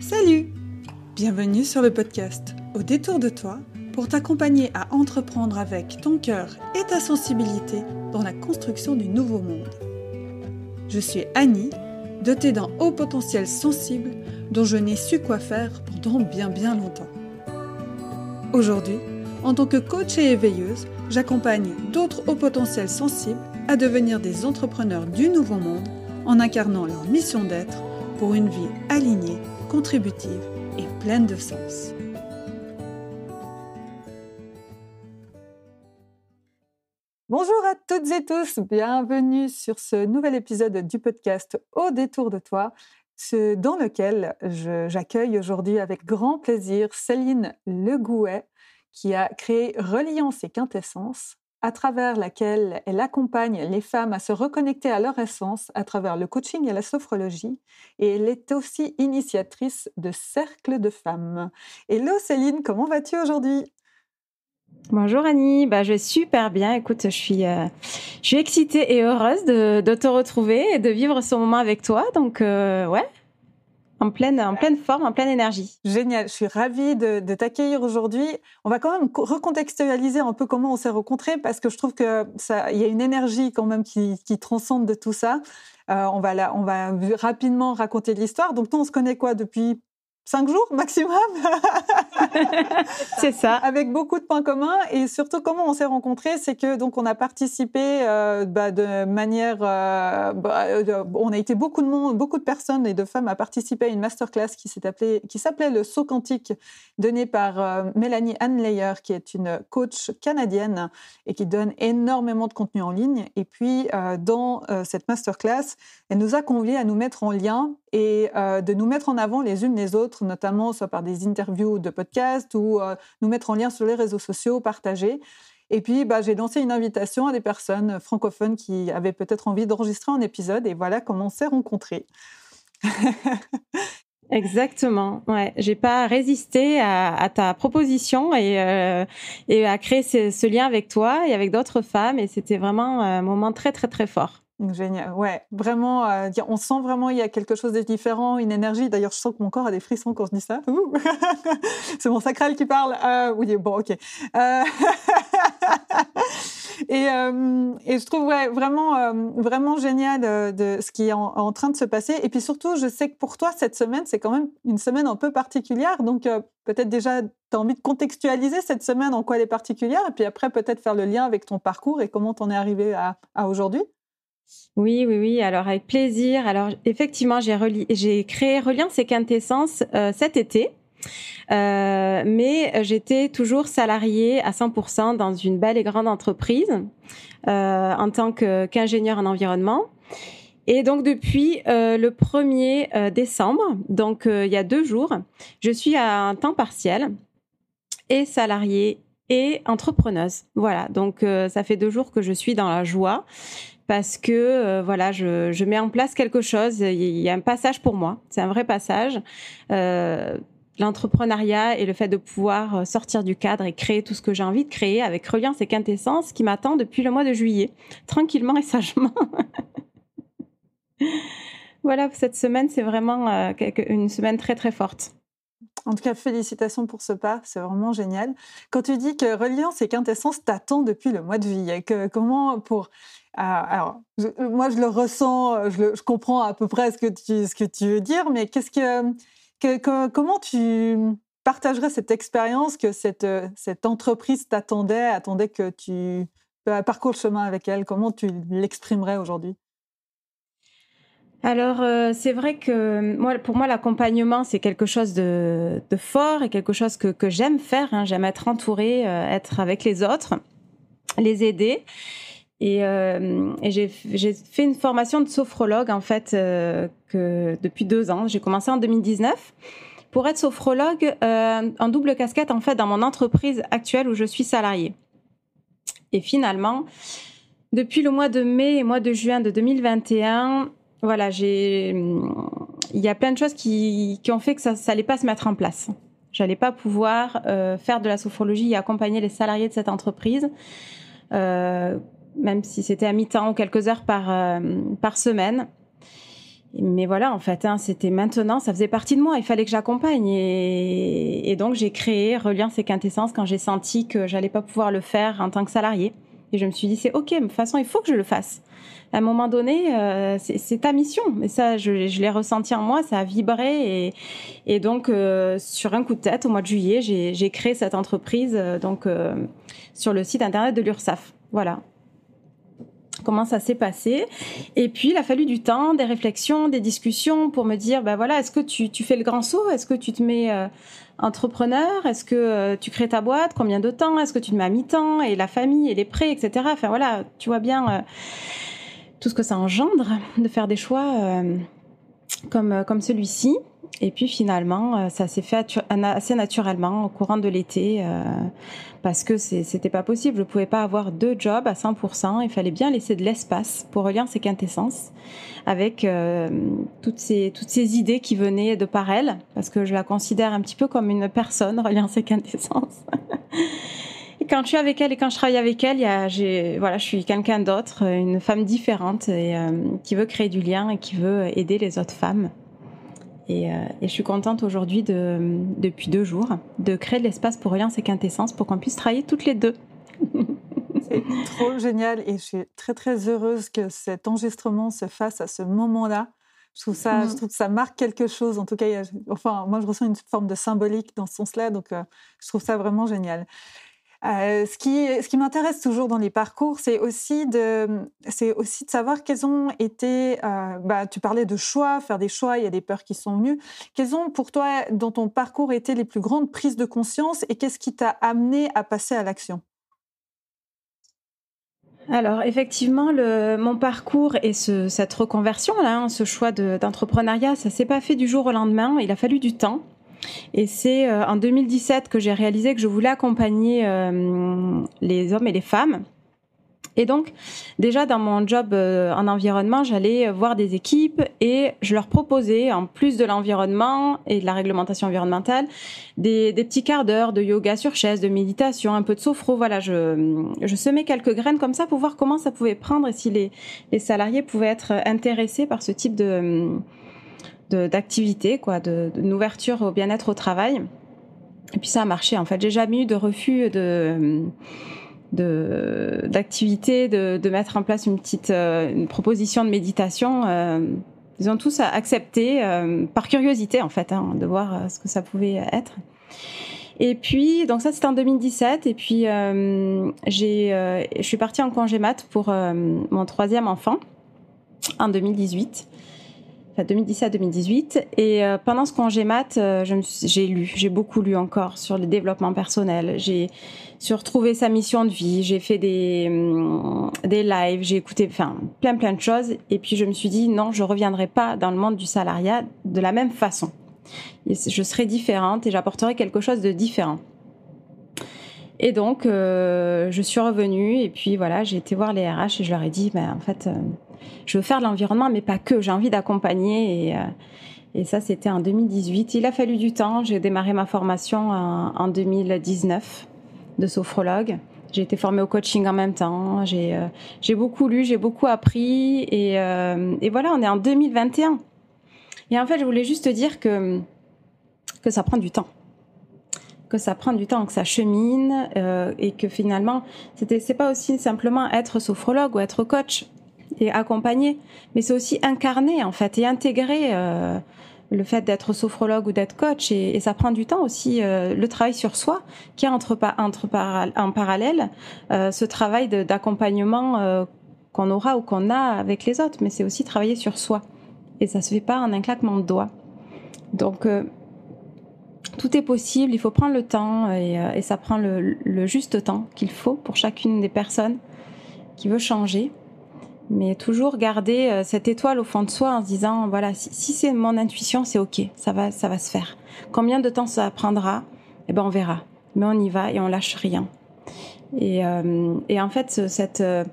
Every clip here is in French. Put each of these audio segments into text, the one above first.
Salut Bienvenue sur le podcast Au détour de toi pour t'accompagner à entreprendre avec ton cœur et ta sensibilité dans la construction du nouveau monde. Je suis Annie, dotée d'un haut potentiel sensible dont je n'ai su quoi faire pendant bien bien longtemps. Aujourd'hui, en tant que coach et éveilleuse, j'accompagne d'autres hauts potentiels sensibles à devenir des entrepreneurs du nouveau monde en incarnant leur mission d'être pour une vie alignée contributive et pleine de sens. Bonjour à toutes et tous, bienvenue sur ce nouvel épisode du podcast Au détour de toi, dans lequel j'accueille aujourd'hui avec grand plaisir Céline Legouet qui a créé Reliance et Quintessence, à travers laquelle elle accompagne les femmes à se reconnecter à leur essence à travers le coaching et la sophrologie. Et elle est aussi initiatrice de Cercle de femmes. Hello Céline, comment vas-tu aujourd'hui? Bonjour Annie, bah, je vais super bien. Écoute, je suis, euh, je suis excitée et heureuse de, te retrouver et de vivre ce moment avec toi. Donc, euh, ouais, en pleine, en pleine forme, en pleine énergie. Génial, je suis ravie de, t'accueillir aujourd'hui. On va quand même recontextualiser un peu comment on s'est rencontrés parce que je trouve que ça, y a une énergie quand même qui, transcende de tout ça. Euh, on va on va rapidement raconter l'histoire. Donc nous, on se connaît quoi depuis cinq jours maximum. c'est ça. Avec beaucoup de points communs et surtout comment on s'est rencontrés, c'est que donc on a participé euh, bah, de manière, euh, bah, euh, on a été beaucoup de monde, beaucoup de personnes et de femmes à participer à une masterclass qui s'est appelée, qui s'appelait le saut quantique, donné par Mélanie Anne qui est une coach canadienne et qui donne énormément de contenu en ligne. Et puis dans cette masterclass, elle nous a conviés à nous mettre en lien et de nous mettre en avant les unes les autres notamment soit par des interviews de podcasts ou euh, nous mettre en lien sur les réseaux sociaux, partager. Et puis, bah, j'ai lancé une invitation à des personnes francophones qui avaient peut-être envie d'enregistrer un épisode. Et voilà comment on s'est rencontrés. Exactement. Ouais, j'ai pas résisté à, ta proposition euh, et à créer ce, lien avec toi et avec d'autres femmes. Et c'était vraiment un moment très très très fort. Génial. Ouais, vraiment, euh, on sent vraiment il y a quelque chose de différent, une énergie. D'ailleurs, je sens que mon corps a des frissons quand je dis ça. C'est mon sacral qui parle. Euh, oui, bon, ok. Euh, et, je trouve vraiment, vraiment génial de ce qui est en, train de se passer. Et puis surtout, je sais que pour toi, cette semaine, c'est quand même une semaine un peu particulière. Donc, peut-être déjà, tu as envie de contextualiser cette semaine, en quoi elle est particulière. Et puis après, peut-être faire le lien avec ton parcours et comment tu en es arrivé à aujourd'hui. Oui, oui, oui. Alors avec plaisir. Alors effectivement, j'ai créé Reliance et Quintessence euh, cet été. Euh, mais j'étais toujours salariée à 100% dans une belle et grande entreprise euh, en tant qu'ingénieur en environnement. Et donc depuis le 1er décembre, donc il y a deux jours, je suis à un temps partiel et salariée et entrepreneuse. Voilà, donc ça fait deux jours que je suis dans la joie parce que euh, voilà, je, mets en place quelque chose. Il y a un passage pour moi. C'est un vrai passage. Euh, l'entrepreneuriat et le fait de pouvoir euh, sortir du cadre et créer tout ce que j'ai envie de créer avec Reliance et Quintessence qui m'attend depuis le mois de juillet, tranquillement et sagement. voilà, cette semaine, c'est vraiment une semaine très très forte. En tout cas, félicitations pour ce pas, c'est vraiment génial. Quand tu dis que Reliance et Quintessence t'attendent depuis le mois de juillet, comment pour ah, alors, moi, je le ressens, je, comprends à peu près ce que tu, ce que tu veux dire, mais qu'est-ce que, comment tu partagerais cette expérience que cette, cette entreprise t'attendait, attendait que tu parcours le chemin avec elle? Comment tu l'exprimerais aujourd'hui? Alors euh, c'est vrai que moi, pour moi l'accompagnement c'est quelque chose de, fort et quelque chose que, j'aime faire. Hein. J'aime être entourée, euh, être avec les autres, les aider. Et, euh, j'ai fait une formation de sophrologue en fait euh, depuis deux ans. J'ai commencé en 2019 pour être sophrologue euh, en double casquette en fait dans mon entreprise actuelle où je suis salariée. Et finalement, depuis le mois de mai et mois de juin de 2021, voilà, j'ai il y a plein de choses qui, ont fait que ça n'allait pas se mettre en place. J'allais pas pouvoir faire de la sophrologie et accompagner les salariés de cette entreprise. Même si c'était à mi-temps ou quelques heures par, euh, par semaine. Mais voilà, en fait, hein, c'était maintenant, ça faisait partie de moi, il fallait que j'accompagne. Et, donc, j'ai créé Reliance et Quintessence quand j'ai senti que j'allais pas pouvoir le faire en tant que salarié. Et je me suis dit, c'est OK, de toute façon, il faut que je le fasse. À un moment donné, euh, c'est ta mission. Et ça, je, l'ai ressenti en moi, ça a vibré. Et, donc, euh, sur un coup de tête, au mois de juillet, j'ai créé cette entreprise donc sur le site internet de l'URSSAF. Voilà comment ça s'est passé. Et puis, il a fallu du temps, des réflexions, des discussions pour me dire, ben voilà, est-ce que tu, tu, fais le grand saut? Est-ce que tu te mets euh, entrepreneur? Est-ce que euh, tu crées ta boîte? Combien de temps? Est-ce que tu te mets à mi-temps? Et la famille et les prêts, etc. Enfin voilà, tu vois bien euh, tout ce que ça engendre de faire des choix comme, comme celui-ci. Et puis finalement, ça s'est fait assez naturellement au courant de l'été parce que c'était pas possible. Je pouvais pas avoir deux jobs à 100%. Il fallait bien laisser de l'espace pour relier ces quintessences avec euh, toutes ces toutes ces idées qui venaient de par elle, parce que je la considère un petit peu comme une personne reliant ses quintessences. et quand je suis avec elle et quand je travaille avec elle, il voilà, je suis quelqu'un d'autre, une femme différente et euh, qui veut créer du lien et qui veut aider les autres femmes. Euh, et, je suis contente aujourd'hui, depuis deux jours, de créer de l'espace pour Reliance et Quintessence pour qu'on puisse travailler toutes les deux. C'est trop génial et je suis très très heureuse que cet enregistrement se fasse à ce moment-là. Je trouve ça, je mm. trouve que ça marque quelque chose. En tout cas, enfin, moi je ressens une forme de symbolique dans ce sens-là, donc euh, je trouve ça vraiment génial. Euh, ce qui, m'intéresse toujours dans les parcours, c'est aussi de, de savoir quels ont été. Euh, bah, tu parlais de choix, faire des choix. Il y a des peurs qui sont venues. Quelles ont pour toi, dans ton parcours, été les plus grandes prises de conscience et qu'est-ce qui t'a amené à passer à l'action? Alors effectivement, mon parcours et ce, cette reconversion hein, ce choix d'entrepreneuriat, ça s'est pas fait du jour au lendemain. Il a fallu du temps. Et c'est euh, en 2017 que j'ai réalisé que je voulais accompagner euh, les hommes et les femmes. Et donc, déjà dans mon job euh, en environnement, j'allais voir des équipes et je leur proposais, en plus de l'environnement et de la réglementation environnementale, des, petits quarts d'heure de yoga sur chaise, de méditation, un peu de sophro. Voilà, je, je semais quelques graines comme ça pour voir comment ça pouvait prendre et si les, les salariés pouvaient être intéressés par ce type de d'activité, quoi, d'une ouverture au bien-être au travail. Et puis ça a marché. En fait, j'ai jamais eu de refus de d'activité, de, mettre en place une petite euh, proposition de méditation. Euh, ils ont tous accepté euh, par curiosité en fait, hein, de voir ce que ça pouvait être. Et puis, donc ça c'était en 2017. Et puis, je suis partie en congé mat pour mon troisième enfant en 2018. 2017-2018. Et euh, pendant ce congé mat, euh, j'ai lu, j'ai beaucoup lu encore sur le développement personnel. J'ai sur retrouvé sa mission de vie. J'ai fait des hum, des lives, j'ai écouté, plein plein de choses. Et puis je me suis dit non, je reviendrai pas dans le monde du salariat de la même façon. je serai différente et j'apporterai quelque chose de différent. Et donc, euh, je suis revenue et puis voilà, j'ai été voir les RH et je leur ai dit, ben, en fait, je veux faire de l'environnement, mais pas que. J'ai envie d'accompagner et, euh, et ça, c'était en 2018. Il a fallu du temps. J'ai démarré ma formation en, 2019 de sophrologue. J'ai été formée au coaching en même temps. J'ai euh, beaucoup lu, j'ai beaucoup appris. Et, euh, et, voilà, on est en 2021. Et en fait, je voulais juste dire que, que ça prend du temps. Que ça prend du temps, que ça chemine. et que finalement, c'est pas aussi simplement être sophrologue ou être coach et accompagner, mais c'est aussi incarner en fait et intégrer euh, le fait d'être sophrologue ou d'être coach. Et, ça prend du temps aussi euh, le travail sur soi qui est entre, en parallèle euh, ce travail d'accompagnement qu'on aura ou qu'on a avec les autres, mais c'est aussi travailler sur soi. Et ça se fait pas en un claquement de doigts. Donc tout est possible, il faut prendre le temps et, et ça prend le, le juste temps qu'il faut pour chacune des personnes qui veut changer mais toujours garder euh, cette étoile au fond de soi en se disant voilà si, c'est mon intuition c'est ok ça va ça va se faire. Combien de temps ça prendra? Eh ben on verra. Mais on y va et on lâche rien. Et, euh, et en fait cette euh,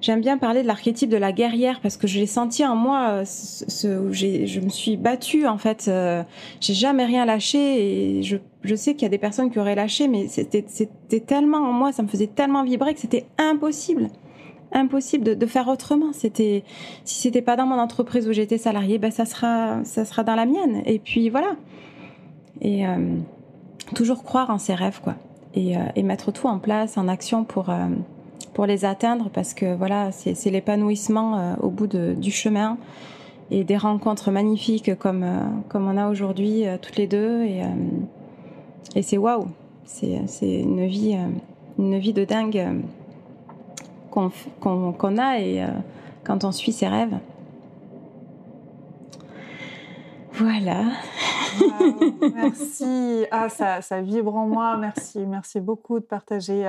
j'aime bien parler de l'archétype de la guerrière parce que je l'ai senti en moi je me suis battue en fait j'ai jamais rien lâché et je, je sais qu'il y a des personnes qui auraient lâché mais c'était tellement en moi ça me faisait tellement vibrer que c'était impossible impossible de, faire autrement. C'était, si c'était pas dans mon entreprise où j'étais salariée, ben ça sera, ça sera dans la mienne. Et puis voilà. Et euh, toujours croire en ses rêves, quoi. Et, et, mettre tout en place, en action pour, pour les atteindre, parce que voilà, c'est l'épanouissement au bout du chemin et des rencontres magnifiques comme, comme on a aujourd'hui, toutes les deux. Et, et c'est waouh! C'est une vie, euh, une vie de dingue euh, qu'on a et euh, quand on suit ses rêves. Voilà. merci. Ah, ça, ça, vibre en moi. Merci, merci beaucoup de partager,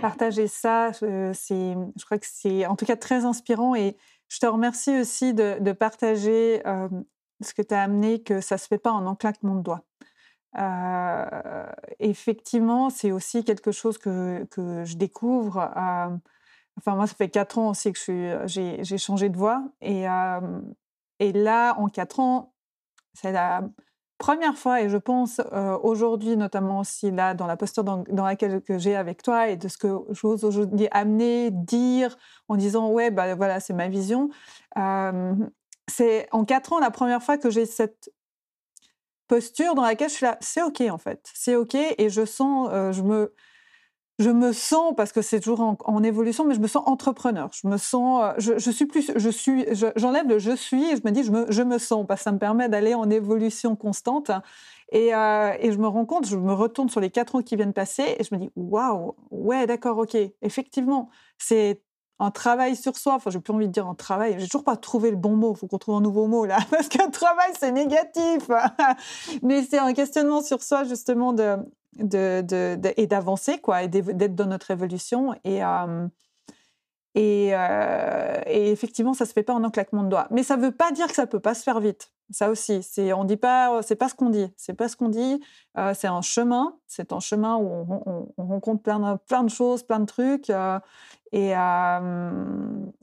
partager ça. C'est, je crois que c'est en tout cas très inspirant et je te remercie aussi de, de partager ce que tu as amené, que ça se fait pas en un claquement de doigts effectivement, c'est aussi quelque chose que, que je découvre. Enfin, moi, ça fait quatre ans aussi que j'ai changé de voie. Et, et là, en quatre ans, c'est la première fois, et je pense aujourd'hui, notamment aussi là, dans la posture dans, laquelle j'ai avec toi et de ce que j'ose aujourd'hui amener, dire, en disant, ouais, bah voilà, c'est ma vision. c'est en quatre ans la première fois que j'ai cette posture dans laquelle je suis là, c'est ok en fait, c'est ok et je sens, euh, je me, je me sens parce que c'est toujours en, évolution, mais je me sens entrepreneur. Je me sens, euh, je, je suis plus, je suis, j'enlève le je suis et je me dis je me, je me sens parce que ça me permet d'aller en évolution constante. Et, euh, et, je me rends compte, je me retourne sur les quatre ans qui viennent passer et je me dis waouh, ouais d'accord, ok, effectivement, c'est un travail sur soi. Enfin, j'ai plus envie de dire un travail. J'ai toujours pas trouvé le bon mot. Il faut qu'on trouve un nouveau mot là, parce qu'un travail c'est négatif. Mais c'est un questionnement sur soi justement de, de, de, et d'avancer quoi, et d'être dans notre évolution. Et euh, et, euh, et, effectivement, ça se fait pas en un claquement de doigts. Mais ça veut pas dire que ça peut pas se faire vite. Ça aussi, c'est on dit pas, c'est pas ce qu'on dit. C'est pas ce qu'on dit. Euh, c'est un chemin. C'est un chemin où on, on, rencontre plein de, plein de choses, plein de trucs. Euh, et,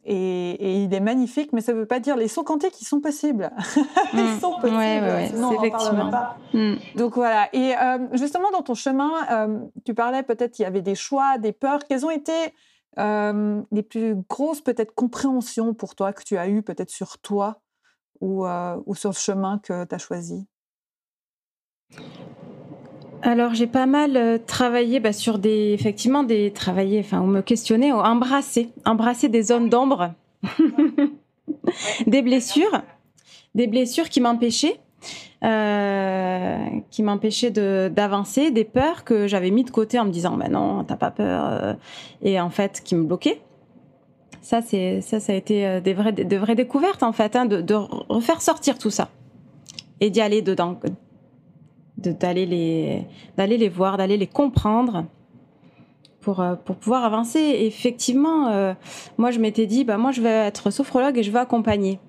et, et, il est magnifique, mais ça veut pas dire les sauts quantiques, ils sont possibles. ils mmh. sont possibles. Ouais, ouais, Sinon, effectivement. Pas. Mmh. Donc voilà. Et justement, dans ton chemin, tu parlais peut-être qu'il y avait des choix, des peurs. Quelles ont été les plus grosses peut-être compréhensions pour toi que tu as eues peut-être sur toi ou, ou sur le chemin que tu as choisi? Alors j'ai pas mal travaillé bah, sur des effectivement des travailler enfin ou me questionner ou embrasser embrasser des zones d'ombre. Des blessures des blessures qui m'empêchaient euh, qui m'empêchaient d'avancer, des peurs que j'avais mis de côté en me disant mais non t'as pas peur euh, et en fait qui me bloquaient. Ça c'est ça ça a été euh, des vraies de vraies découvertes en fait hein, de, de, refaire sortir tout ça et d'y aller dedans, d'aller les d'aller les voir, d'aller les comprendre. Pour, pour, pouvoir avancer. effectivement, moi, je m'étais dit, bah, moi, je vais être sophrologue et je vais accompagner.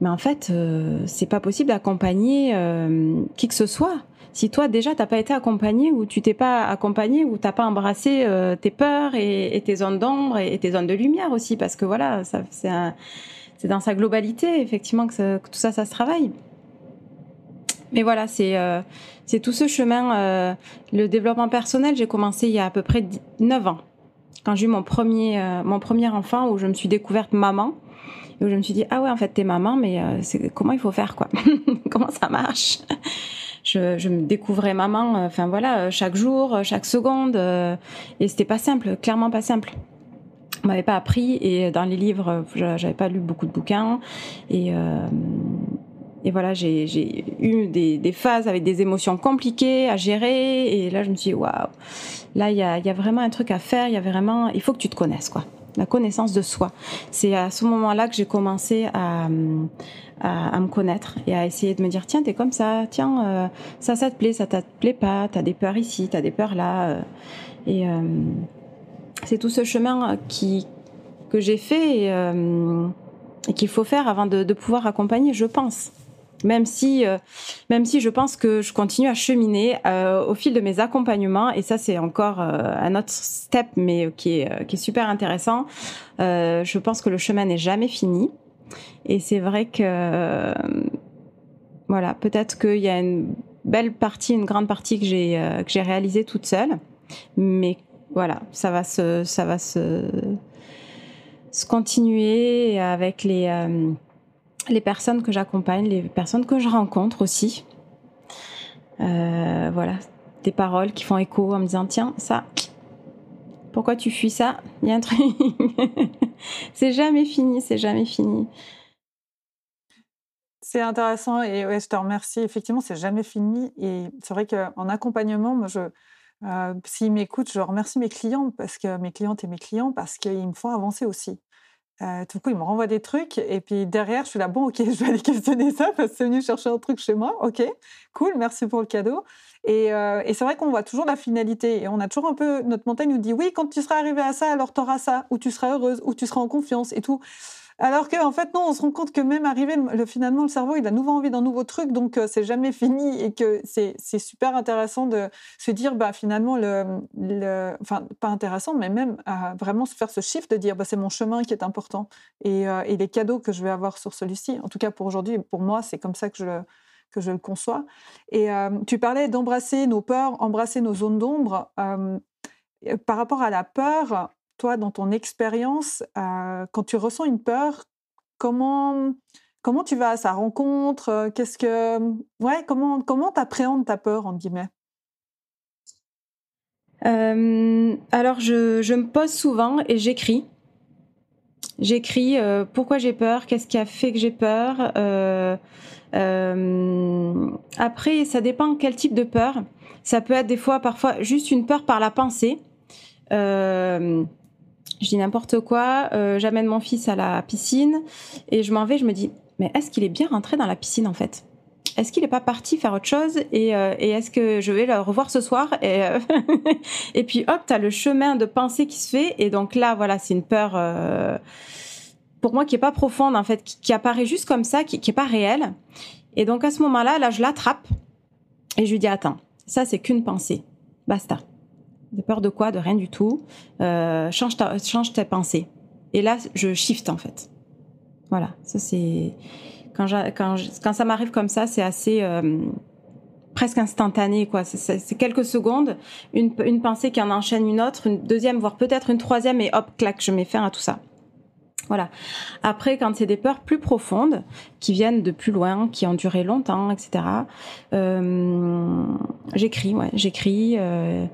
Mais en fait, euh, c'est pas possible d'accompagner euh, qui que ce soit. Si toi déjà t'as pas été accompagné ou tu t'es pas accompagné ou t'as pas embrassé euh, tes peurs et, tes zones d'ombre et, tes zones de lumière aussi, parce que voilà, c'est dans sa globalité effectivement que, tout ça, ça se travaille. Mais voilà, c'est c'est tout ce chemin. le développement personnel, j'ai commencé il y a à peu près 9 ans, quand j'ai eu mon premier mon premier enfant où je me suis découverte maman et où je me suis dit ah ouais en fait t'es maman mais euh, comment il faut faire quoi? Comment ça marche? Je, me découvrais maman euh, enfin voilà euh, chaque jour chaque seconde et c'était pas simple clairement pas simple on m'avait pas appris et dans les livres j'avais pas lu beaucoup de bouquins et et voilà, j'ai eu des, des, phases avec des émotions compliquées à gérer. Et là, je me suis dit, waouh, là, il y a, y a, vraiment un truc à faire. Il y a vraiment, il faut que tu te connaisses, quoi la connaissance de soi. C'est à ce moment-là que j'ai commencé à, à, me connaître et à essayer de me dire tiens, t'es comme ça, tiens, euh, ça, ça te plaît, ça te plaît pas, t'as des peurs ici, t'as des peurs là. Euh. et euh, c'est tout ce chemin qui, que j'ai fait et, qu'il faut faire avant de pouvoir accompagner, je pense même si, euh, même si je pense que je continue à cheminer euh, au fil de mes accompagnements, et ça c'est encore euh, un autre step, mais qui est, qui est super intéressant. je pense que le chemin n'est jamais fini, et c'est vrai que voilà, peut-être qu'il y a une belle partie, une grande partie que j'ai que j'ai réalisée toute seule, mais voilà, ça va se, ça va se se continuer avec les, les personnes que j'accompagne, les personnes que je rencontre aussi. voilà, des paroles qui font écho en me disant tiens, ça, pourquoi tu fuis ça? Il y a un truc. c'est jamais fini, c'est jamais fini. C'est intéressant et je te remercie. Effectivement, c'est jamais fini. Et c'est vrai qu'en accompagnement, moi, je, euh, s'ils m'écoutent, je remercie mes clients parce que mes clientes et mes clients parce qu'ils me font avancer aussi. Euh, tout coup, ils me renvoient des trucs et puis derrière, je suis là, bon, ok, je vais aller questionner ça parce que c'est venu chercher un truc chez moi. Ok, cool, merci pour le cadeau. Et, euh, et c'est vrai qu'on voit toujours la finalité et on a toujours un peu, notre montagne nous dit, oui, quand tu seras arrivé à ça, alors tu auras ça, ou tu seras heureuse, ou tu seras en confiance et tout. Alors qu'en en fait, non, on se rend compte que même arrivé, le, finalement, le cerveau, il a nouveau envie d'un nouveau truc, donc euh, c'est jamais fini et que c'est super intéressant de se dire, bah, finalement, le, le enfin, pas intéressant, mais même vraiment se faire ce shift de dire, bah, c'est mon chemin qui est important et, euh, et, les cadeaux que je vais avoir sur celui-ci. En tout cas, pour aujourd'hui, pour moi, c'est comme ça que je, que je le conçois. Et euh, tu parlais d'embrasser nos peurs, embrasser nos zones d'ombre. par rapport à la peur, toi, dans ton expérience, euh, quand tu ressens une peur, comment, comment tu vas à sa rencontre euh, Qu'est-ce que, ouais, comment comment t'appréhendes ta peur en guillemets? Euh, Alors, je, je, me pose souvent et j'écris. J'écris pourquoi j'ai peur, qu'est-ce qui a fait que j'ai peur. après, ça dépend quel type de peur. Ça peut être des fois, parfois, juste une peur par la pensée. Je dis n'importe quoi, euh, j'amène mon fils à la piscine et je m'en vais, je me dis, mais est-ce qu'il est bien rentré dans la piscine en fait? Est-ce qu'il n'est pas parti faire autre chose et, euh, est-ce que je vais le revoir ce soir et, euh, et puis hop, tu as le chemin de pensée qui se fait et donc là, voilà, c'est une peur pour moi qui est pas profonde en fait, qui, apparaît juste comme ça, qui, qui est pas réelle. Et donc à ce moment-là, là, je l'attrape et je lui dis attends, ça c'est qu'une pensée, basta. De peur de quoi De rien du tout. Euh, change, ta, change tes pensées. Et là, je shift en fait. Voilà, ça c'est quand, ça m'arrive comme ça, c'est assez euh, presque instantané quoi. C'est quelques secondes, une, une pensée qui en enchaîne une autre, une deuxième, voire peut-être une troisième, et hop, clac, je mets fin à tout ça. Voilà. Après, quand c'est des peurs plus profondes, qui viennent de plus loin, qui ont duré longtemps, etc., euh, j'écris, ouais, j'écris euh,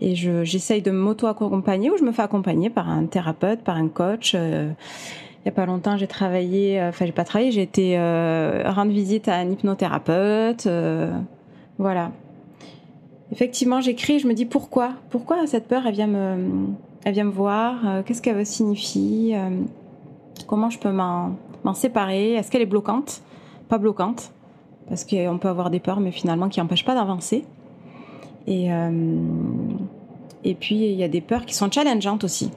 et j'essaye de m'auto-accompagner ou je me fais accompagner par un thérapeute, par un coach. Euh, il n'y a pas longtemps, j'ai travaillé, enfin, j'ai pas travaillé, j'ai été rendre visite à un hypnothérapeute. voilà. Effectivement, j'écris, je me dis pourquoi? Pourquoi cette peur, elle vient me, elle vient me voir? Qu'est-ce qu'elle signifie Comment je peux m'en séparer? Est-ce qu'elle est bloquante? Pas bloquante, parce qu'on peut avoir des peurs, mais finalement qui n'empêchent pas d'avancer. Et, euh, et puis, il y a des peurs qui sont challengeantes aussi.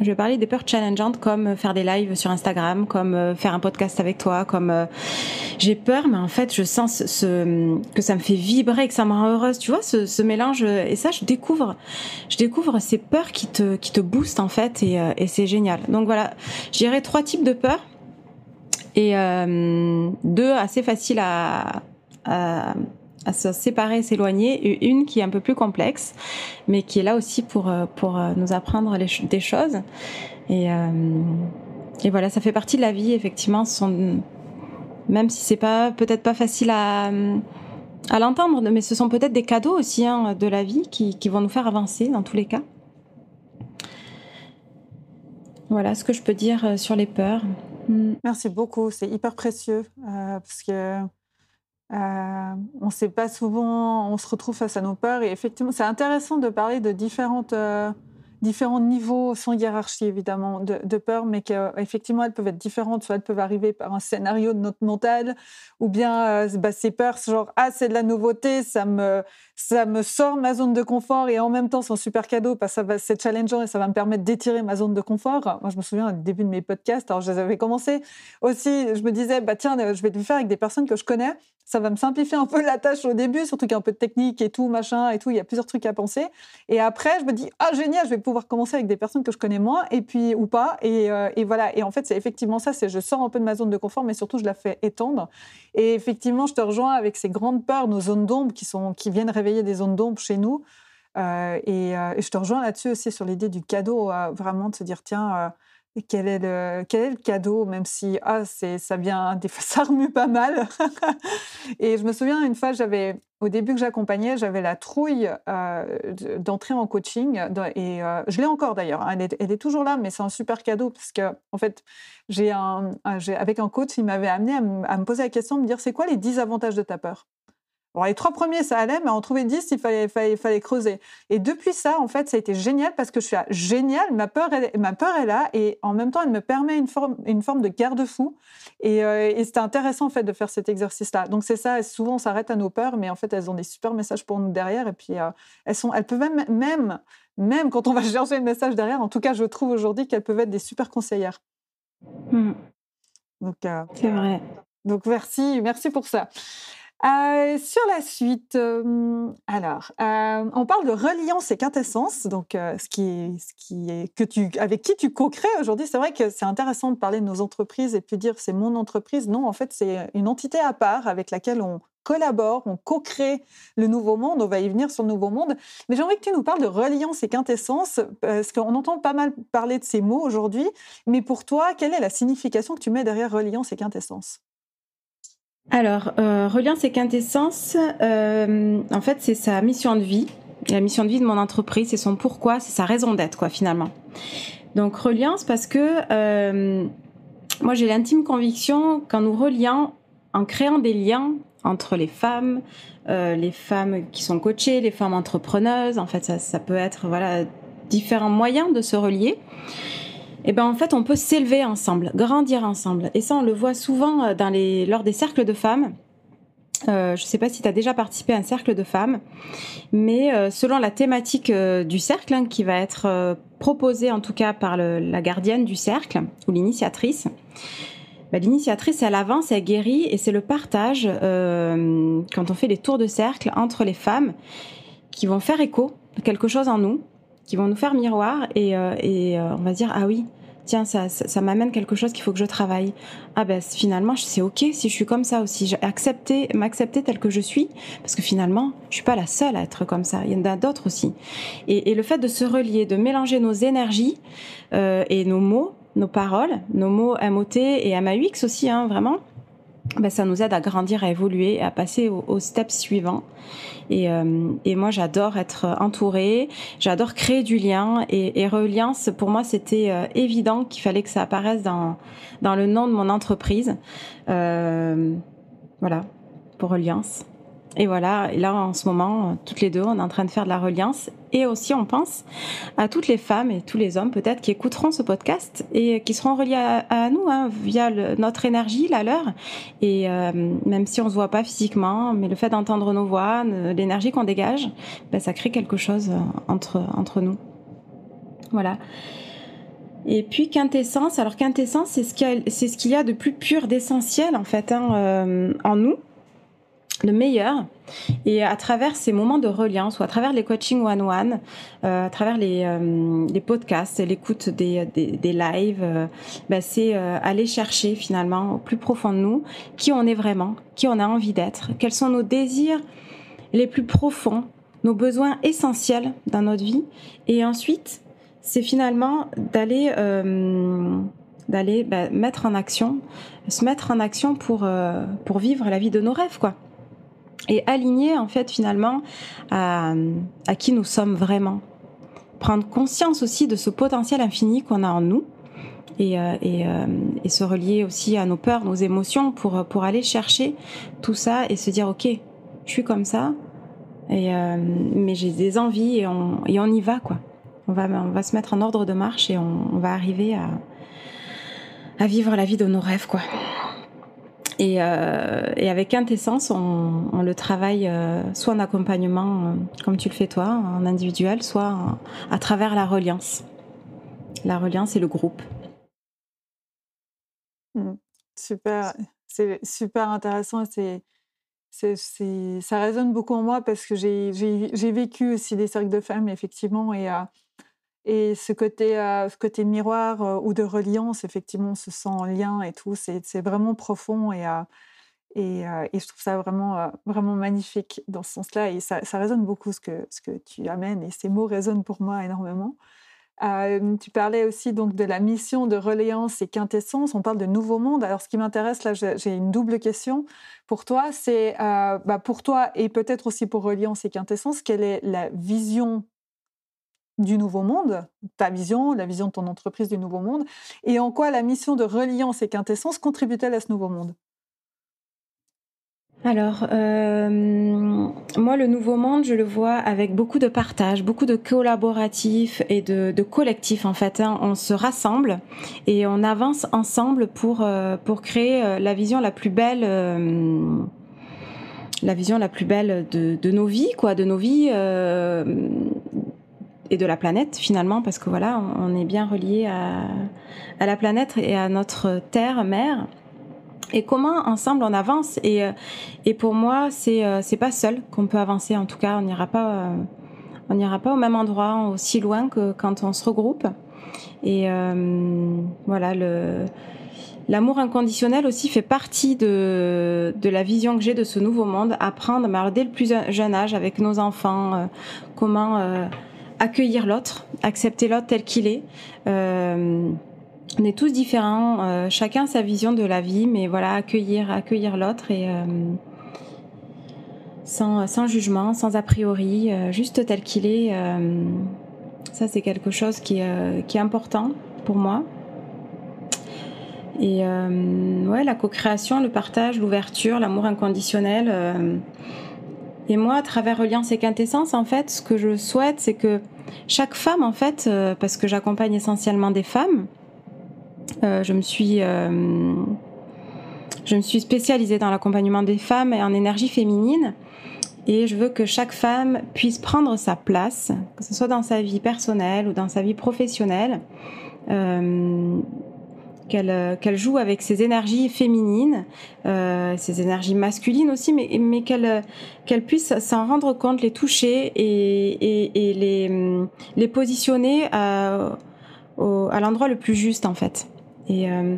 Je vais parler des peurs challengeantes comme faire des lives sur Instagram, comme euh, faire un podcast avec toi, comme euh, j'ai peur, mais en fait je sens que ça me fait vibrer, que ça me rend heureuse. Tu vois ce, mélange et ça je découvre, je découvre ces peurs qui te qui te boostent en fait et, euh, c'est génial. Donc voilà, j'irai trois types de peurs et deux assez faciles à à se séparer, s'éloigner, et une qui est un peu plus complexe, mais qui est là aussi pour, euh, pour euh, nous apprendre des choses. Et, euh, et voilà, ça fait partie de la vie, effectivement. Même si c'est pas peut-être pas facile à, à l'entendre, mais ce sont peut-être des cadeaux aussi hein, de la vie qui, qui vont nous faire avancer dans tous les cas. Voilà ce que je peux dire sur les peurs. Merci beaucoup, c'est hyper précieux parce que euh, on ne sait pas souvent, on se retrouve face à nos peurs. Et effectivement, c'est intéressant de parler de différentes, euh, différents niveaux, sans hiérarchie évidemment, de, de peur, mais qu'effectivement, elles peuvent être différentes. Soit elles peuvent arriver par un scénario de notre mental, ou bien euh, bah, ces peurs, genre, ah, c'est de la nouveauté, ça me, ça me sort ma zone de confort et en même temps, c'est un super cadeau parce que c'est challengeant et ça va me permettre d'étirer ma zone de confort. Moi, je me souviens au début de mes podcasts, alors je les avais commencé aussi, je me disais, bah tiens, je vais le faire avec des personnes que je connais. Ça va me simplifier un peu la tâche au début, surtout qu'il y a un peu de technique et tout, machin et tout. Il y a plusieurs trucs à penser. Et après, je me dis, ah, génial, je vais pouvoir commencer avec des personnes que je connais moins et puis, ou pas. Et, euh, voilà. Et en fait, c'est effectivement ça, c'est je sors un peu de ma zone de confort, mais surtout, je la fais étendre. Et effectivement, je te rejoins avec ces grandes peurs, nos zones d'ombre qui qui viennent réveiller des zones d'ombre chez nous. Euh, euh, et, je te rejoins là-dessus aussi sur l'idée du cadeau, euh, vraiment de se dire tiens, quel est le, quel est le cadeau, même si ah, c'est, ça vient, ça remue pas mal. et je me souviens, une fois, j'avais, au début que j'accompagnais, j'avais la trouille d'entrer en coaching. Et je l'ai encore d'ailleurs. Hein, elle, est, toujours là, mais c'est un super cadeau parce que, en fait, j'ai un, avec un coach, il m'avait amené à, à, me poser la question de me dire c'est quoi les 10 avantages de ta peur? Les trois premiers, ça allait, mais en trouver dix, il fallait, fallait, fallait, creuser. Et depuis ça, en fait, ça a été génial parce que je suis là, génial, ma peur, ma peur est là et en même temps, elle me permet une forme, une forme de garde-fou. Et, euh, et c'était intéressant, en fait, de faire cet exercice-là. Donc, c'est ça, souvent, on s'arrête à nos peurs, mais en fait, elles ont des super messages pour nous derrière. Et puis, euh, elles, sont, elles peuvent même, même, même quand on va chercher le message derrière, en tout cas, je trouve aujourd'hui qu'elles peuvent être des super conseillères. Hmm. Donc, euh, c'est vrai. Donc, merci, merci pour ça. Euh, sur la suite, euh, alors, euh, on parle de reliance et quintessence, donc ce qui est, ce qui est que tu, avec qui tu co-crées aujourd'hui. C'est vrai que c'est intéressant de parler de nos entreprises et puis dire c'est mon entreprise. Non, en fait, c'est une entité à part avec laquelle on collabore, on co-crée le nouveau monde, on va y venir sur le nouveau monde. Mais j'aimerais que tu nous parles de reliance et quintessence, parce qu'on entend pas mal parler de ces mots aujourd'hui. Mais pour toi, quelle est la signification que tu mets derrière reliance et quintessence? Alors, euh, Reliance et Quintessence, euh, en fait, c'est sa mission de vie. La mission de vie de mon entreprise, c'est son pourquoi, c'est sa raison d'être, quoi, finalement. Donc, Reliance, parce que euh, moi, j'ai l'intime conviction qu'en nous reliant, en créant des liens entre les femmes, les femmes qui sont coachées, les femmes entrepreneuses, en fait, ça, ça peut être, voilà, différents moyens de se relier eh ben en fait on peut s'élever ensemble, grandir ensemble. Et ça on le voit souvent euh, lors des cercles de femmes. Euh, je ne sais pas si tu as déjà participé à un cercle de femmes, mais euh, selon la thématique du cercle, hein, qui va être proposée en tout cas par la gardienne du cercle ou l'initiatrice, bah, l'initiatrice elle avance, elle guérit et c'est le partage quand on fait les tours de cercle entre les femmes qui vont faire écho quelque chose en nous qui vont nous faire miroir et, euh, et euh, on va dire ah oui tiens ça, ça, m'amène quelque chose qu'il faut que je travaille. Ah ben finalement c'est ok si je suis comme ça aussi. J'ai accepté m'accepter tel que je suis parce que finalement je suis pas la seule à être comme ça. Il y en a d'autres aussi. Et, et, le fait de se relier de mélanger nos énergies euh, et nos mots nos paroles nos mots MOT et MAUX aussi hein, vraiment ben, ça nous aide à grandir, à évoluer, à passer au, au step suivant. Et, euh, et moi, j'adore être entourée, j'adore créer du lien. Et, et Reliance, pour moi, c'était euh, évident qu'il fallait que ça apparaisse dans, dans le nom de mon entreprise. Euh, voilà, pour Reliance. Et voilà, et là en ce moment, toutes les deux, on est en train de faire de la reliance. Et aussi, on pense à toutes les femmes et tous les hommes peut-être qui écouteront ce podcast et qui seront reliés à, nous hein, via notre énergie, la leur. Et euh, même si on se voit pas physiquement, mais le fait d'entendre nos voix, l'énergie qu'on dégage, ben, ça crée quelque chose entre, entre nous. Voilà. Et puis quintessence. Alors quintessence, c'est ce qu'il y, ce qu'il y, a de plus pur, d'essentiel en fait hein, euh, en nous le meilleur. Et à travers ces moments de reliance, ou à travers les coachings one-one, euh, à travers les, euh, podcasts, l'écoute des, des, lives, euh, bah, c'est aller chercher finalement au plus profond de nous qui on est vraiment, qui on a envie d'être, quels sont nos désirs les plus profonds, nos besoins essentiels dans notre vie. Et ensuite, c'est finalement d'aller d'aller bah, mettre en action, se mettre en action pour, pour vivre la vie de nos rêves, quoi et aligner en fait finalement à, à qui nous sommes vraiment. Prendre conscience aussi de ce potentiel infini qu'on a en nous et, euh, euh, et, se relier aussi à nos peurs, nos émotions pour, pour aller chercher tout ça et se dire ok, je suis comme ça, et, euh, mais j'ai des envies et on, et on y va quoi. On va, on va se mettre en ordre de marche et on, on va arriver à, à vivre la vie de nos rêves quoi. Et, euh, et, avec Quintessence, on, le travaille euh, soit en accompagnement, euh, comme tu le fais toi, en individuel, soit à travers la reliance. La reliance et le groupe. Mmh. Super, c'est super intéressant. C'est, ça résonne beaucoup en moi parce que j'ai, vécu aussi des cercles de femmes, effectivement, et et ce côté, euh, miroir euh, ou de reliance, effectivement, on se sent en lien et tout, c'est vraiment profond et, euh, et, je trouve ça vraiment, magnifique dans ce sens-là. Et ça, résonne beaucoup ce que, tu amènes et ces mots résonnent pour moi énormément. Euh, tu parlais aussi donc de la mission de relayance et quintessence. On parle de nouveau monde. Alors, ce qui m'intéresse là, j'ai une double question pour toi. C'est euh, bah, pour toi et peut-être aussi pour reliance et quintessence, quelle est la vision du nouveau monde, ta vision, la vision de ton entreprise du nouveau monde, et en quoi la mission de reliance et quintessence contribue-t-elle à ce nouveau monde? Alors, euh, moi, le nouveau monde, je le vois avec beaucoup de partage, beaucoup de collaboratifs et de, de collectifs. En fait, hein. on se rassemble et on avance ensemble pour euh, pour créer euh, la vision la plus belle, la vision la plus belle de, de, nos vies, quoi, de nos vies de la planète finalement, parce que voilà, on est bien relié à, la planète et à notre terre mère et comment ensemble on avance. Et, euh, et pour moi, c'est euh, c'est pas seul qu'on peut avancer. En tout cas, on n'ira pas euh, on n'ira pas au même endroit aussi loin que quand on se regroupe. Et voilà L'amour inconditionnel aussi fait partie de, de la vision que j'ai de ce nouveau monde. Apprendre, dès le plus jeune âge, avec nos enfants, comment accueillir l'autre, accepter l'autre tel qu'il est. Euh, on est tous différents, euh, chacun sa vision de la vie, mais voilà, accueillir, l'autre et euh, sans, jugement, sans a priori, juste tel qu'il est. ça, c'est quelque chose qui, qui, est important pour moi. Et ouais, la co-création, le partage, l'ouverture, l'amour inconditionnel. Et moi, à travers Reliance et Quintessence, en fait, ce que je souhaite, c'est que chaque femme, en fait, parce que j'accompagne essentiellement des femmes, euh, je me suis euh, je me suis spécialisée dans l'accompagnement des femmes et en énergie féminine. Et je veux que chaque femme puisse prendre sa place, que ce soit dans sa vie personnelle ou dans sa vie professionnelle, euh, qu'elle joue avec ses énergies féminines, euh, ses énergies masculines aussi, mais, mais qu'elle qu'elle puisse s'en rendre compte, les toucher et, et, et les, les positionner à, à l'endroit le plus juste en fait. Et euh,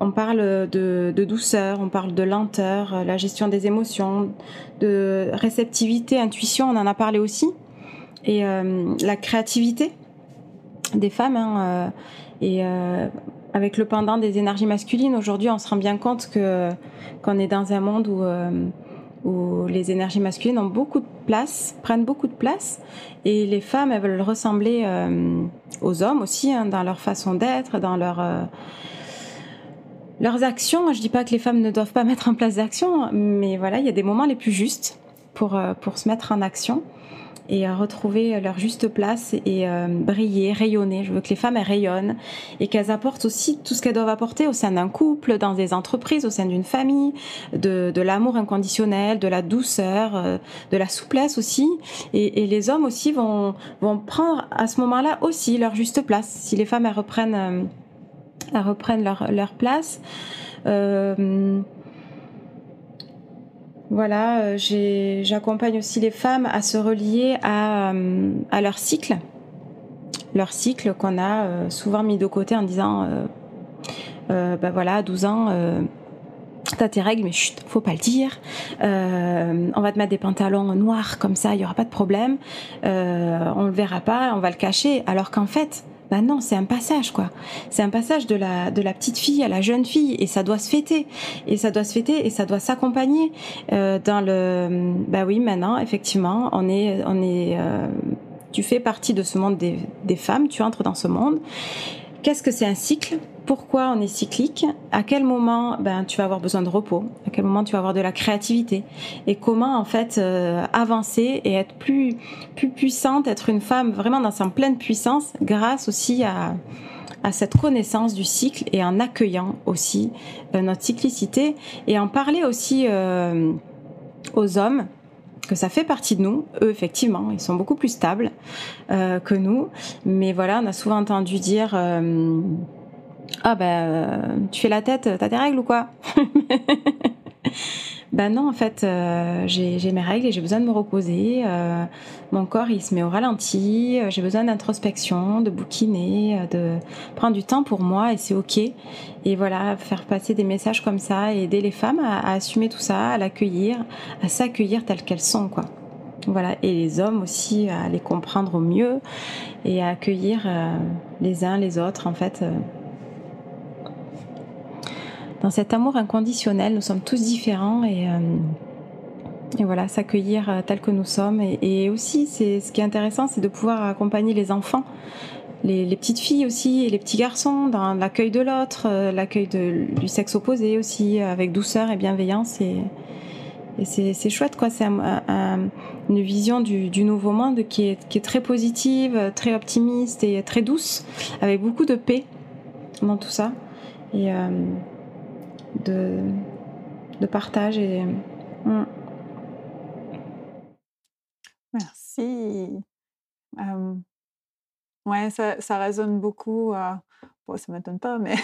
on parle de, de, douceur, on parle de lenteur, euh, la gestion des émotions, de réceptivité, intuition, on en a parlé aussi. Et euh, la créativité des femmes. Hein, et avec le pendant des énergies masculines, aujourd'hui, on se rend bien compte que qu'on est dans un monde où où les énergies masculines ont beaucoup de place, prennent beaucoup de place, et les femmes, elles veulent ressembler euh, aux hommes aussi, hein, dans leur façon d'être, dans leur, euh, leurs actions. Je dis pas que les femmes ne doivent pas mettre en place d'actions, mais voilà, il y a des moments les plus justes pour, euh, pour se mettre en action et retrouver leur juste place et euh, briller, rayonner. Je veux que les femmes rayonnent et qu'elles apportent aussi tout ce qu'elles doivent apporter au sein d'un couple, dans des entreprises, au sein d'une famille, de, l'amour inconditionnel, de la douceur, euh, de la souplesse aussi. Et, les hommes aussi vont, prendre à ce moment-là aussi leur juste place. Si les femmes euh, reprennent leur, place. Voilà, euh, j'accompagne aussi les femmes à se relier à, euh, leur cycle, leur cycle qu'on a euh, souvent mis de côté en disant, bah voilà, à 12 ans, t'as tes règles, mais chut, faut pas le dire. on va te mettre des pantalons noirs comme ça, il y aura pas de problème. on le verra pas, on va le cacher. Alors qu'en fait, ben non, c'est un passage quoi. C'est un passage de la petite fille à la jeune fille et ça doit se fêter et ça doit se fêter et ça doit s'accompagner euh, dans le. Bah oui, maintenant effectivement, on est on est. Euh, tu fais partie de ce monde des femmes, tu entres dans ce monde. Qu'est-ce que c'est un cycle? Pourquoi on est cyclique, à quel moment ben, tu vas avoir besoin de repos, à quel moment tu vas avoir de la créativité, et comment en fait euh, avancer et être plus, puissante, être une femme vraiment dans sa pleine puissance grâce aussi à, cette connaissance du cycle et en accueillant aussi euh, notre cyclicité et en parler aussi euh, aux hommes que ça fait partie de nous. Eux, effectivement, ils sont beaucoup plus stables que nous. Mais voilà, on a souvent entendu dire ah ben tu fais la tête, t'as des règles ou quoi Ben non, en fait, euh, j'ai mes règles et j'ai besoin de me reposer. Euh, mon corps, il se met au ralenti. J'ai besoin d'introspection, de bouquiner, de prendre du temps pour moi et c'est ok. Et voilà, faire passer des messages comme ça et aider les femmes à, assumer tout ça, à l'accueillir, à s'accueillir telles qu'elles sont, quoi. voilà, et les hommes aussi à les comprendre au mieux et à accueillir euh, les uns les autres en fait. Euh. dans cet amour inconditionnel, nous sommes tous différents et, euh, et voilà, s'accueillir tel que nous sommes. Et, aussi, c'est ce qui est intéressant, c'est de pouvoir accompagner les enfants, les, petites filles aussi et les petits garçons dans l'accueil de l'autre, l'accueil du sexe opposé aussi, avec douceur et bienveillance. Et, c'est chouette, quoi. C'est une vision du, nouveau monde qui est, très positive, très optimiste et très douce, avec beaucoup de paix dans tout ça. Et euh, de, de, partage. Et, mm. Merci. Euh, ouais, ça, ça, résonne beaucoup. Euh, ça ne m'étonne pas, mais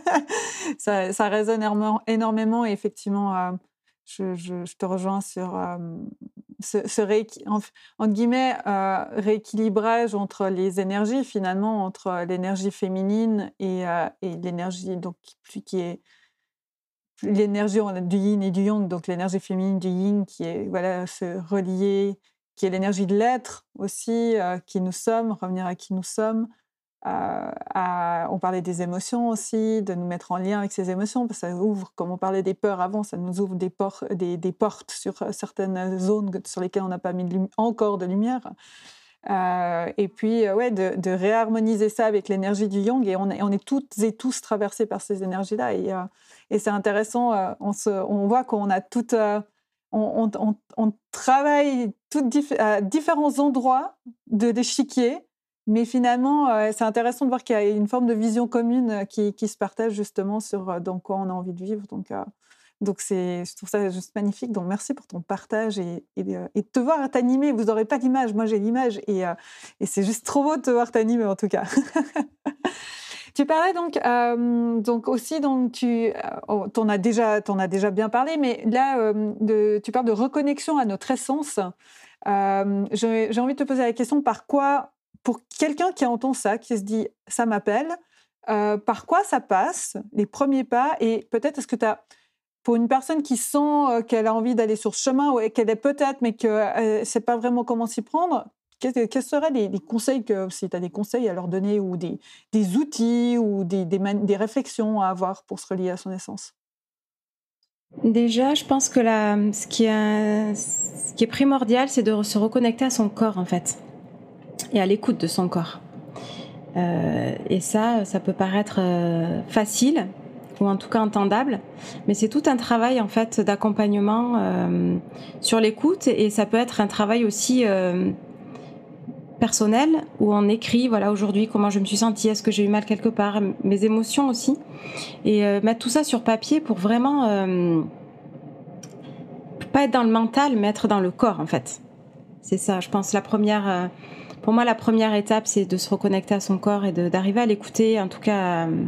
ça, ça, résonne énormément. Et effectivement, je, te rejoins sur ce, ce guillemets, rééquilibrage entre les énergies, finalement, entre l'énergie féminine et, et l'énergie donc, qui est l'énergie du yin et du yang, donc l'énergie féminine du yin qui est voilà, se relier, qui est l'énergie de l'être aussi, qui nous sommes, revenir à qui nous sommes. Euh, on parlait des émotions aussi, de nous mettre en lien avec ces émotions, parce que ça ouvre, comme on parlait des peurs avant, ça nous ouvre des, des, portes sur euh, certaines zones sur lesquelles on n'a pas mis encore de lumière. Euh, et puis, ouais, de, réharmoniser ça avec l'énergie du yang. Et on est, toutes et tous traversés par ces énergies-là. Et c'est intéressant, on, se, on voit qu'on a toutes. On, on, travaille à différents endroits de l'échiquier mais finalement, euh, c'est intéressant de voir qu'il y a une forme de vision commune euh, qui, se partage justement sur euh, dans quoi on a envie de vivre. Donc, donc je trouve ça juste magnifique. Donc merci pour ton partage et, de te voir t'animer. Vous n'aurez pas l'image, moi j'ai l'image et c'est juste trop beau de te voir t'animer en tout cas. Tu parlais donc, donc aussi, donc tu oh, en as déjà, en as déjà bien parlé, mais là, de, tu parles de reconnexion à notre essence. j'ai envie de te poser la question par quoi pour quelqu'un qui entend ça, qui se dit ça m'appelle, euh, par quoi ça passe, les premiers pas, et peut-être est-ce que tu as, pour une personne qui sent euh, qu'elle a envie d'aller sur ce chemin, ou qu'elle est peut-être, mais qu'elle ne sait pas vraiment comment s'y prendre, quels, seraient les, conseils, que, si tu as des conseils à leur donner, ou des, outils, ou des, réflexions à avoir pour se relier à son essence? Déjà, je pense que la, ce, qui est, ce qui est primordial, c'est de se reconnecter à son corps, en fait et à l'écoute de son corps. Euh, et ça, ça peut paraître euh, facile ou en tout cas entendable, mais c'est tout un travail en fait d'accompagnement euh, sur l'écoute et ça peut être un travail aussi personnel où on écrit voilà aujourd'hui comment je me suis sentie, est-ce que j'ai eu mal quelque part, mes émotions aussi et mettre tout ça sur papier pour vraiment pas être dans le mental mais être dans le corps en fait. C'est ça, je pense la première pour moi, la première étape, c'est de se reconnecter à son corps et d'arriver à l'écouter. En tout cas, euh,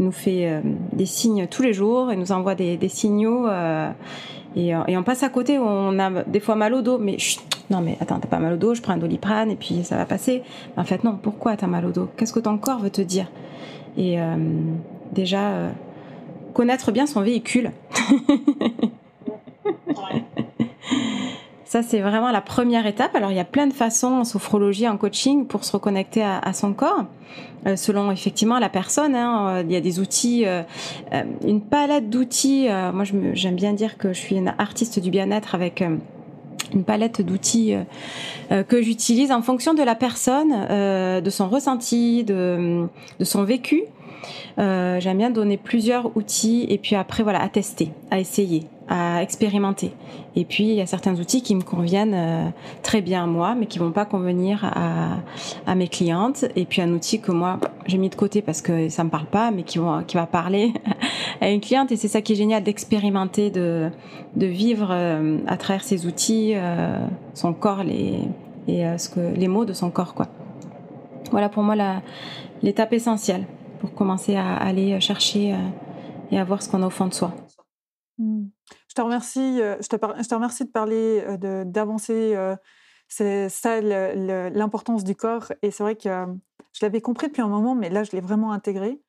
nous fait euh, des signes tous les jours et nous envoie des, signaux. Euh, et, on passe à côté, on a des fois mal au dos, mais non, mais attends, t'as pas mal au dos, je prends un doliprane et puis ça va passer. en fait, non, pourquoi t'as mal au dos? Qu'est-ce que ton corps veut te dire? Et déjà, connaître bien son véhicule. Ça, c'est vraiment la première étape. Alors, il y a plein de façons en sophrologie, en coaching, pour se reconnecter à, son corps, euh, selon effectivement la personne. Hein. Euh, il y a des outils, euh, une palette d'outils. moi, j'aime bien dire que je suis une artiste du bien-être avec une palette d'outils que j'utilise en fonction de la personne, de son ressenti, de, de son vécu. J'aime bien donner plusieurs outils et puis après, voilà, à tester, à essayer à expérimenter. Et puis, il y a certains outils qui me conviennent euh, très bien à moi, mais qui vont pas convenir à, mes clientes. Et puis, un outil que moi, j'ai mis de côté parce que ça me parle pas, mais qui, vont, qui va parler à une cliente. Et c'est ça qui est génial d'expérimenter, de, vivre euh, à travers ces outils, euh, son corps les, et ce que, les mots de son corps. quoi. Voilà pour moi l'étape essentielle pour commencer à aller chercher et à voir ce qu'on a au fond de soi. Mmh. Je te remercie, euh, je te, je te remercie de parler, euh, d'avancer. Euh, c'est ça l'importance du corps. Et c'est vrai que je l'avais compris depuis un moment, mais là, je l'ai vraiment intégré.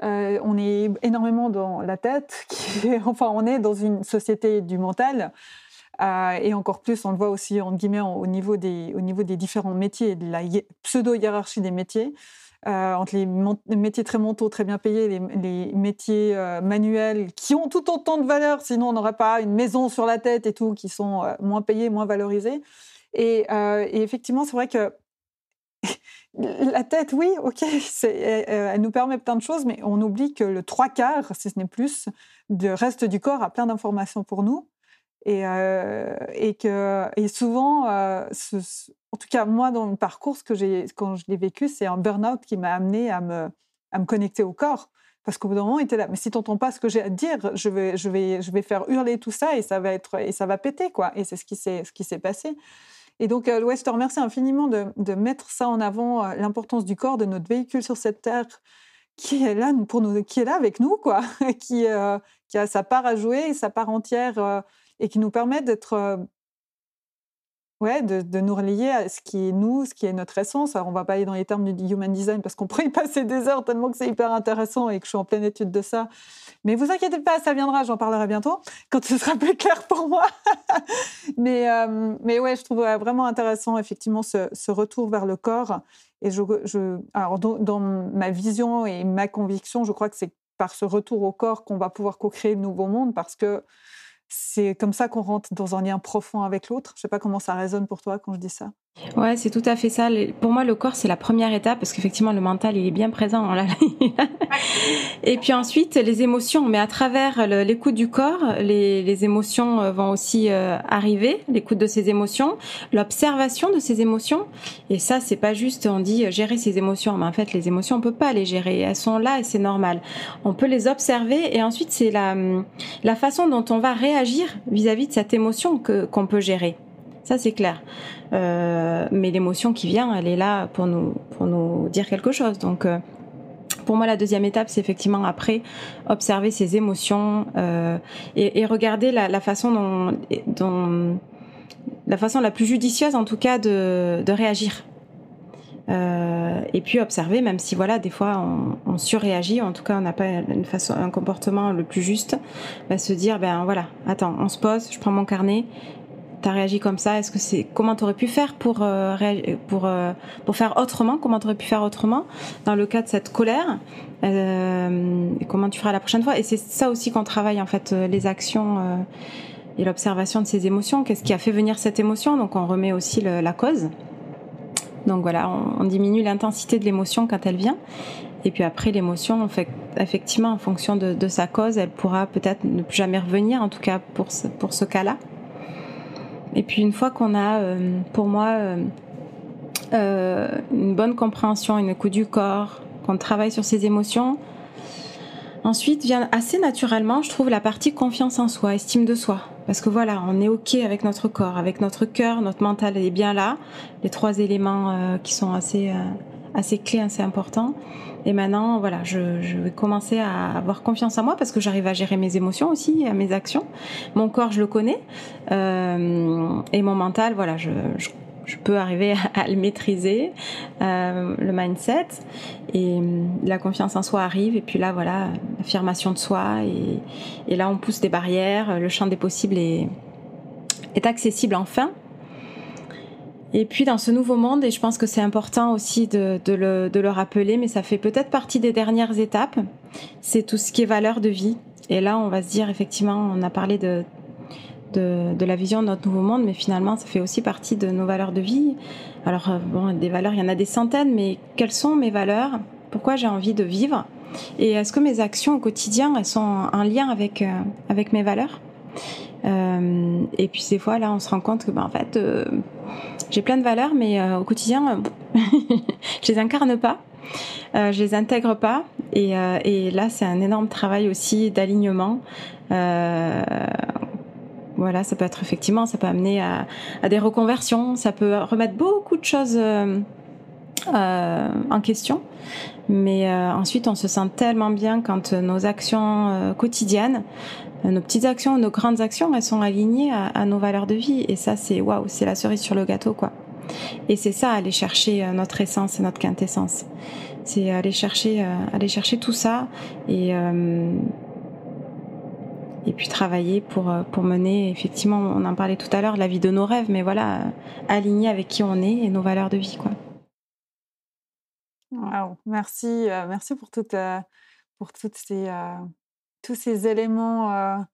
on est énormément dans la tête, enfin, on est dans une société du mental. et encore plus, on le voit aussi en guillemets au niveau des, au niveau des différents métiers, de la pseudo-hiérarchie des métiers. Euh, entre les, métiers très mentaux, très bien payés, les, métiers euh, manuels qui ont tout autant de valeur, sinon on n'aurait pas une maison sur la tête et tout, qui sont euh, moins payés, moins valorisés. Et, effectivement, c'est vrai que la tête, oui, ok, elle nous permet plein de choses, mais on oublie que le trois quarts, si ce n'est plus, du reste du corps a plein d'informations pour nous. Et, et, que, et souvent, en tout cas, moi, dans mon parcours, ce que j'ai, quand je l'ai vécu, c'est un burn-out qui m'a amené à me, connecter au corps. Parce qu'au bout d'un moment, il était là. Mais si tu n'entends pas ce que j'ai à te dire, je vais, je, vais, je vais faire hurler tout ça et ça va, être, et ça va péter. quoi. Et c'est ce qui s'est, ce qui s'est passé. Et donc, euh, je te remercie infiniment de, de mettre ça en avant, euh, l'importance du corps, de notre véhicule sur cette terre qui est là pour nous, qui est là avec nous, quoi, qui, euh, qui a sa part à jouer, sa part entière, euh, et qui nous permet d'être ouais, de, nous relier à ce qui est nous, ce qui est notre essence. Alors, on va pas aller dans les termes du human design parce qu'on pourrait y passer des heures tellement que c'est hyper intéressant et que je suis en pleine étude de ça. Mais vous inquiétez pas, ça viendra, j'en parlerai bientôt quand ce sera plus clair pour moi. mais, euh, mais ouais, je trouve vraiment intéressant effectivement ce, retour vers le corps. Et je, je alors dans, dans, ma vision et ma conviction, je crois que c'est par ce retour au corps qu'on va pouvoir co-créer le nouveau monde parce que c'est comme ça qu'on rentre dans un lien profond avec l'autre. Je ne sais pas comment ça résonne pour toi quand je dis ça. Ouais, c'est tout à fait ça. Pour moi, le corps, c'est la première étape parce qu'effectivement, le mental, il est bien présent. Et puis ensuite, les émotions. Mais à travers l'écoute du corps, les, émotions euh, vont aussi euh, arriver, l'écoute de ces émotions, l'observation de ces émotions. Et ça, c'est pas juste, on dit euh, gérer ses émotions. Mais en fait, les émotions, on peut pas les gérer. Elles sont là et c'est normal. On peut les observer et ensuite, c'est la, la façon dont on va réagir vis-à-vis de cette émotion que, qu'on peut gérer. Ça, c'est clair. Euh, mais l'émotion qui vient, elle est là pour nous, pour nous dire quelque chose. Donc, euh, pour moi, la deuxième étape, c'est effectivement après observer ses émotions euh, et, regarder la, façon dont, la façon la plus judicieuse, en tout cas, de, de réagir. Et puis observer, même si voilà, des fois on, on surréagit, en tout cas on n'a pas une façon, un comportement le plus juste, bah, se dire ben voilà, attends, on se pose, je prends mon carnet, tu as réagi comme ça Est-ce que c'est comment tu aurais pu faire pour euh, pour euh, pour faire autrement Comment tu pu faire autrement dans le cas de cette colère euh, et Comment tu feras la prochaine fois? Et c'est ça aussi qu'on travaille en fait les actions et l'observation de ces émotions. Qu'est-ce qui a fait venir cette émotion? Donc on remet aussi la cause. Donc voilà, on, diminue l'intensité de l'émotion quand elle vient. Et puis après, l'émotion, effectivement, en fonction de, de, sa cause, elle pourra peut-être ne plus jamais revenir, en tout cas pour ce, pour ce cas-là. Et puis une fois qu'on a, euh, pour moi, euh, euh, une bonne compréhension, une écoute du corps, qu'on travaille sur ses émotions, ensuite vient assez naturellement, je trouve, la partie confiance en soi, estime de soi. Parce que voilà, on est OK avec notre corps, avec notre cœur, notre mental est bien là, les trois éléments qui sont assez, assez clés, assez importants. Et maintenant, voilà, je, vais commencer à avoir confiance en moi parce que j'arrive à gérer mes émotions aussi, à mes actions. Mon corps, je le connais. Euh, et mon mental, voilà, je, peux arriver à le maîtriser, euh, le mindset. Et la confiance en soi arrive. Et puis là, voilà, l'affirmation de soi. Et, là, on pousse des barrières. Le champ des possibles est accessible enfin. Et puis dans ce nouveau monde, et je pense que c'est important aussi de, de, le, de, le, rappeler, mais ça fait peut-être partie des dernières étapes, c'est tout ce qui est valeur de vie. Et là, on va se dire, effectivement, on a parlé de, de, de, la vision de notre nouveau monde, mais finalement, ça fait aussi partie de nos valeurs de vie. Alors, euh, bon, des valeurs, il y en a des centaines, mais quelles sont mes valeurs? Pourquoi j'ai envie de vivre? Et est-ce que mes actions au quotidien, elles sont en lien avec, euh, avec mes valeurs? Euh, et puis des fois là on se rend compte que ben, en fait euh, j'ai plein de valeurs mais euh, au quotidien je les incarne pas. Je les intègre pas. Et, et là c'est un énorme travail aussi d'alignement. Voilà ça peut être effectivement ça peut amener à, à des reconversions. Ça peut remettre beaucoup de choses en question. Mais ensuite on se sent tellement bien quand nos actions quotidiennes nos petites actions, nos grandes actions, elles sont alignées à, nos valeurs de vie. Et ça, c'est waouh, c'est la cerise sur le gâteau, quoi. Et c'est ça, aller chercher euh, notre essence et notre quintessence. C'est aller chercher, euh, aller chercher tout ça et euh, et puis travailler pour, pour mener, effectivement, on en parlait tout à l'heure, la vie de nos rêves, mais voilà, aligner avec qui on est et nos valeurs de vie. Quoi. Wow. Merci, merci pour, toute, pour toutes ces, tous ces éléments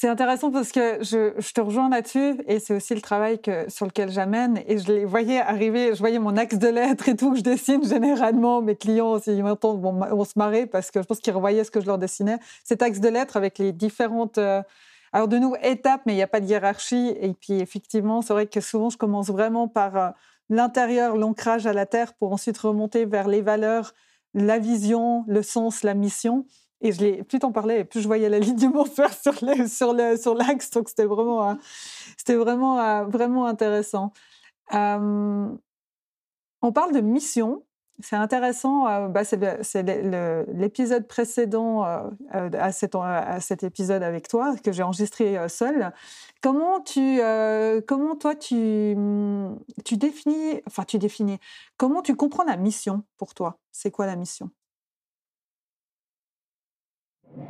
c'est intéressant parce que je, te rejoins là-dessus et c'est aussi le travail sur lequel j'amène. Et je les voyais arriver, je voyais mon axe de lettres et tout que je dessine généralement. Mes clients, s'ils m'entendent, vont, se marrer parce que je pense qu'ils revoyaient ce que je leur dessinais. Cet axe de lettres avec les différentes. Euh, alors, de nouveau, étapes, mais il n'y a pas de hiérarchie. Et puis, effectivement, c'est vrai que souvent, je commence vraiment par euh, l'intérieur, l'ancrage à la terre pour ensuite remonter vers les valeurs, la vision, le sens, la mission. Et je plus t'en parlais, plus je voyais l'alignement faire sur le, sur le, sur l'axe. Donc c'était vraiment, euh, c'était vraiment, euh, vraiment intéressant. Euh, on parle de mission. C'est intéressant. bah c'est, l'épisode précédent à, cet, à cet épisode avec toi que j'ai enregistré seul. Comment tu, comment toi tu, tu définis, enfin tu définis. Comment tu comprends la mission pour toi? C'est quoi la mission?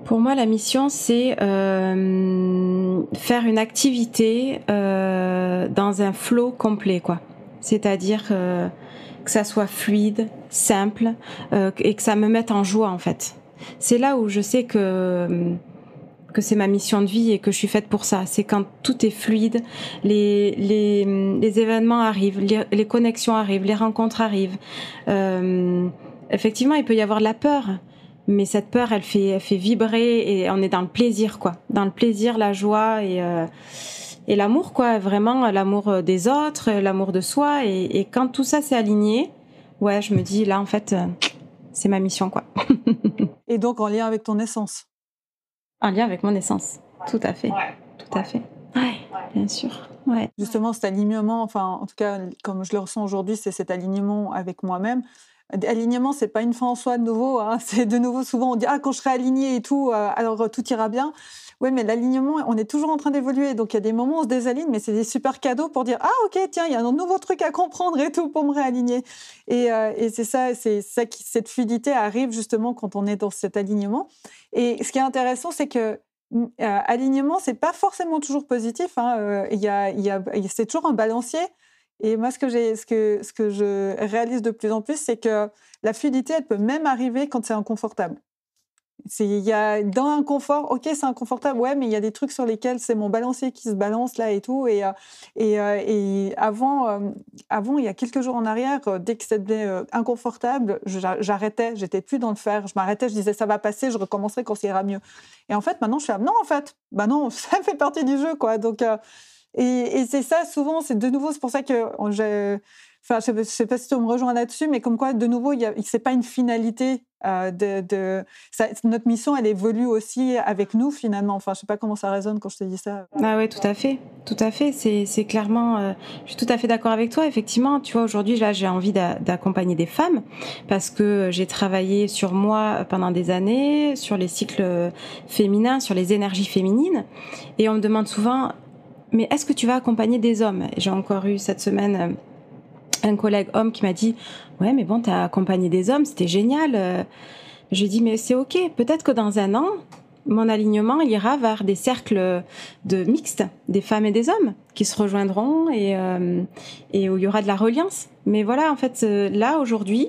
Pour moi, la mission, c'est euh, faire une activité euh, dans un flot complet, quoi. C'est-à-dire euh, que ça soit fluide, simple, et que ça me mette en joie, en fait. C'est là où je sais que que c'est ma mission de vie et que je suis faite pour ça. C'est quand tout est fluide, les, les, les événements arrivent, les, les, connexions arrivent, les rencontres arrivent. effectivement, il peut y avoir de la peur mais cette peur, elle fait, elle fait vibrer et on est dans le plaisir, quoi. Dans le plaisir, la joie et, euh, et l'amour, quoi. Vraiment, l'amour des autres, l'amour de soi. Et, quand tout ça s'est aligné, ouais, je me dis, là, en fait, euh, c'est ma mission, quoi. et donc, en lien avec ton essence? En lien avec mon essence, tout à fait. Tout à fait. Ouais, bien sûr. Ouais. Justement, cet alignement, enfin, en tout cas, comme je le ressens aujourd'hui, c'est cet alignement avec moi-même. Alignement, c'est pas une fin en soi de nouveau. Hein. C'est de nouveau souvent on dit ah quand je serai aligné et tout, euh, alors euh, tout ira bien. Oui, mais l'alignement, on est toujours en train d'évoluer. Donc il y a des moments où on se désaligne, mais c'est des super cadeaux pour dire ah ok tiens il y a un nouveau truc à comprendre et tout pour me réaligner. Et, euh, c'est ça, c'est ça qui cette fluidité arrive justement quand on est dans cet alignement. Et ce qui est intéressant, c'est que euh, alignement, c'est pas forcément toujours positif. Hein. Il y a, a, c'est toujours un balancier. Et moi, ce que, je réalise de plus en plus, c'est que la fluidité, elle peut même arriver quand c'est inconfortable. Il y a dans l'inconfort, ok, c'est inconfortable, ouais, mais il y a des trucs sur lesquels c'est mon balancier qui se balance là et tout. Et, euh, euh, avant, euh, avant, il y a quelques jours en arrière, dès que c'était inconfortable, j'arrêtais, j'étais plus dans le faire, je m'arrêtais, je disais ça va passer, je recommencerai quand ça ira mieux. Et en fait, maintenant, je suis là, non, en fait, bah non, ça fait partie du jeu, quoi. Donc, et, c'est ça, souvent, c'est de nouveau, c'est pour ça que je, enfin, je sais, sais pas si tu me rejoins là-dessus, mais comme quoi, de nouveau, il c'est pas une finalité euh, de, notre mission, elle évolue aussi avec nous finalement. Enfin, je sais pas comment ça résonne quand je te dis ça. Ah ouais, tout à fait, tout à fait. C'est clairement, euh, je suis tout à fait d'accord avec toi. Effectivement, tu vois, aujourd'hui, là, j'ai envie d'accompagner des femmes parce que j'ai travaillé sur moi pendant des années, sur les cycles féminins, sur les énergies féminines, et on me demande souvent mais est-ce que tu vas accompagner des hommes? J'ai encore eu cette semaine euh, un collègue homme qui m'a dit ouais mais bon t'as accompagné des hommes c'était génial. Euh. je dis mais c'est ok. Peut-être que dans un an mon alignement il ira vers des cercles de mixtes des femmes et des hommes qui se rejoindront et euh, et où il y aura de la reliance mais voilà en fait là aujourd'hui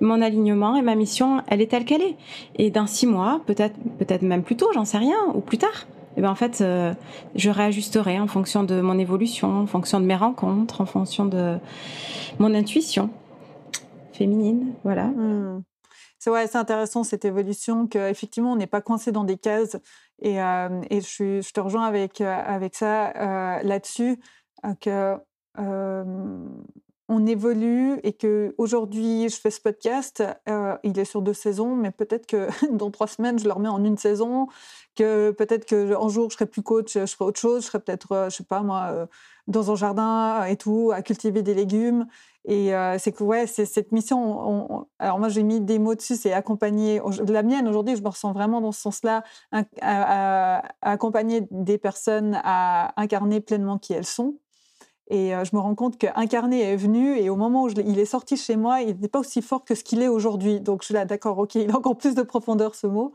mon alignement et ma mission elle est telle qu'elle est. Et dans six mois peut-être peut-être même plus tôt j'en sais rien ou plus tard eh ben en fait, euh, je réajusterai en fonction de mon évolution, en fonction de mes rencontres, en fonction de mon intuition féminine, voilà. Hmm. C'est ouais, intéressant cette évolution qu'effectivement on n'est pas coincé dans des cases et, euh, et je, je, te rejoins avec euh, avec ça là-dessus que on évolue et que aujourd'hui je fais ce podcast, il est sur deux saisons, mais peut-être que dans trois semaines je le remets en une saison, que peut-être que un jour je serai plus coach, je ferai autre chose, je serai peut-être, euh, je sais pas moi, euh, dans un jardin et tout, à cultiver des légumes. Et euh, c'est que ouais, c'est cette mission. alors moi j'ai mis des mots dessus, c'est accompagner. La mienne aujourd'hui, je me ressens vraiment dans ce sens-là, à, accompagner des personnes à incarner pleinement qui elles sont. Et je me rends compte qu'incarner est venu et au moment où il est sorti chez moi, il n'était pas aussi fort que ce qu'il est aujourd'hui. Donc je suis là, d'accord, ok, il a encore plus de profondeur ce mot.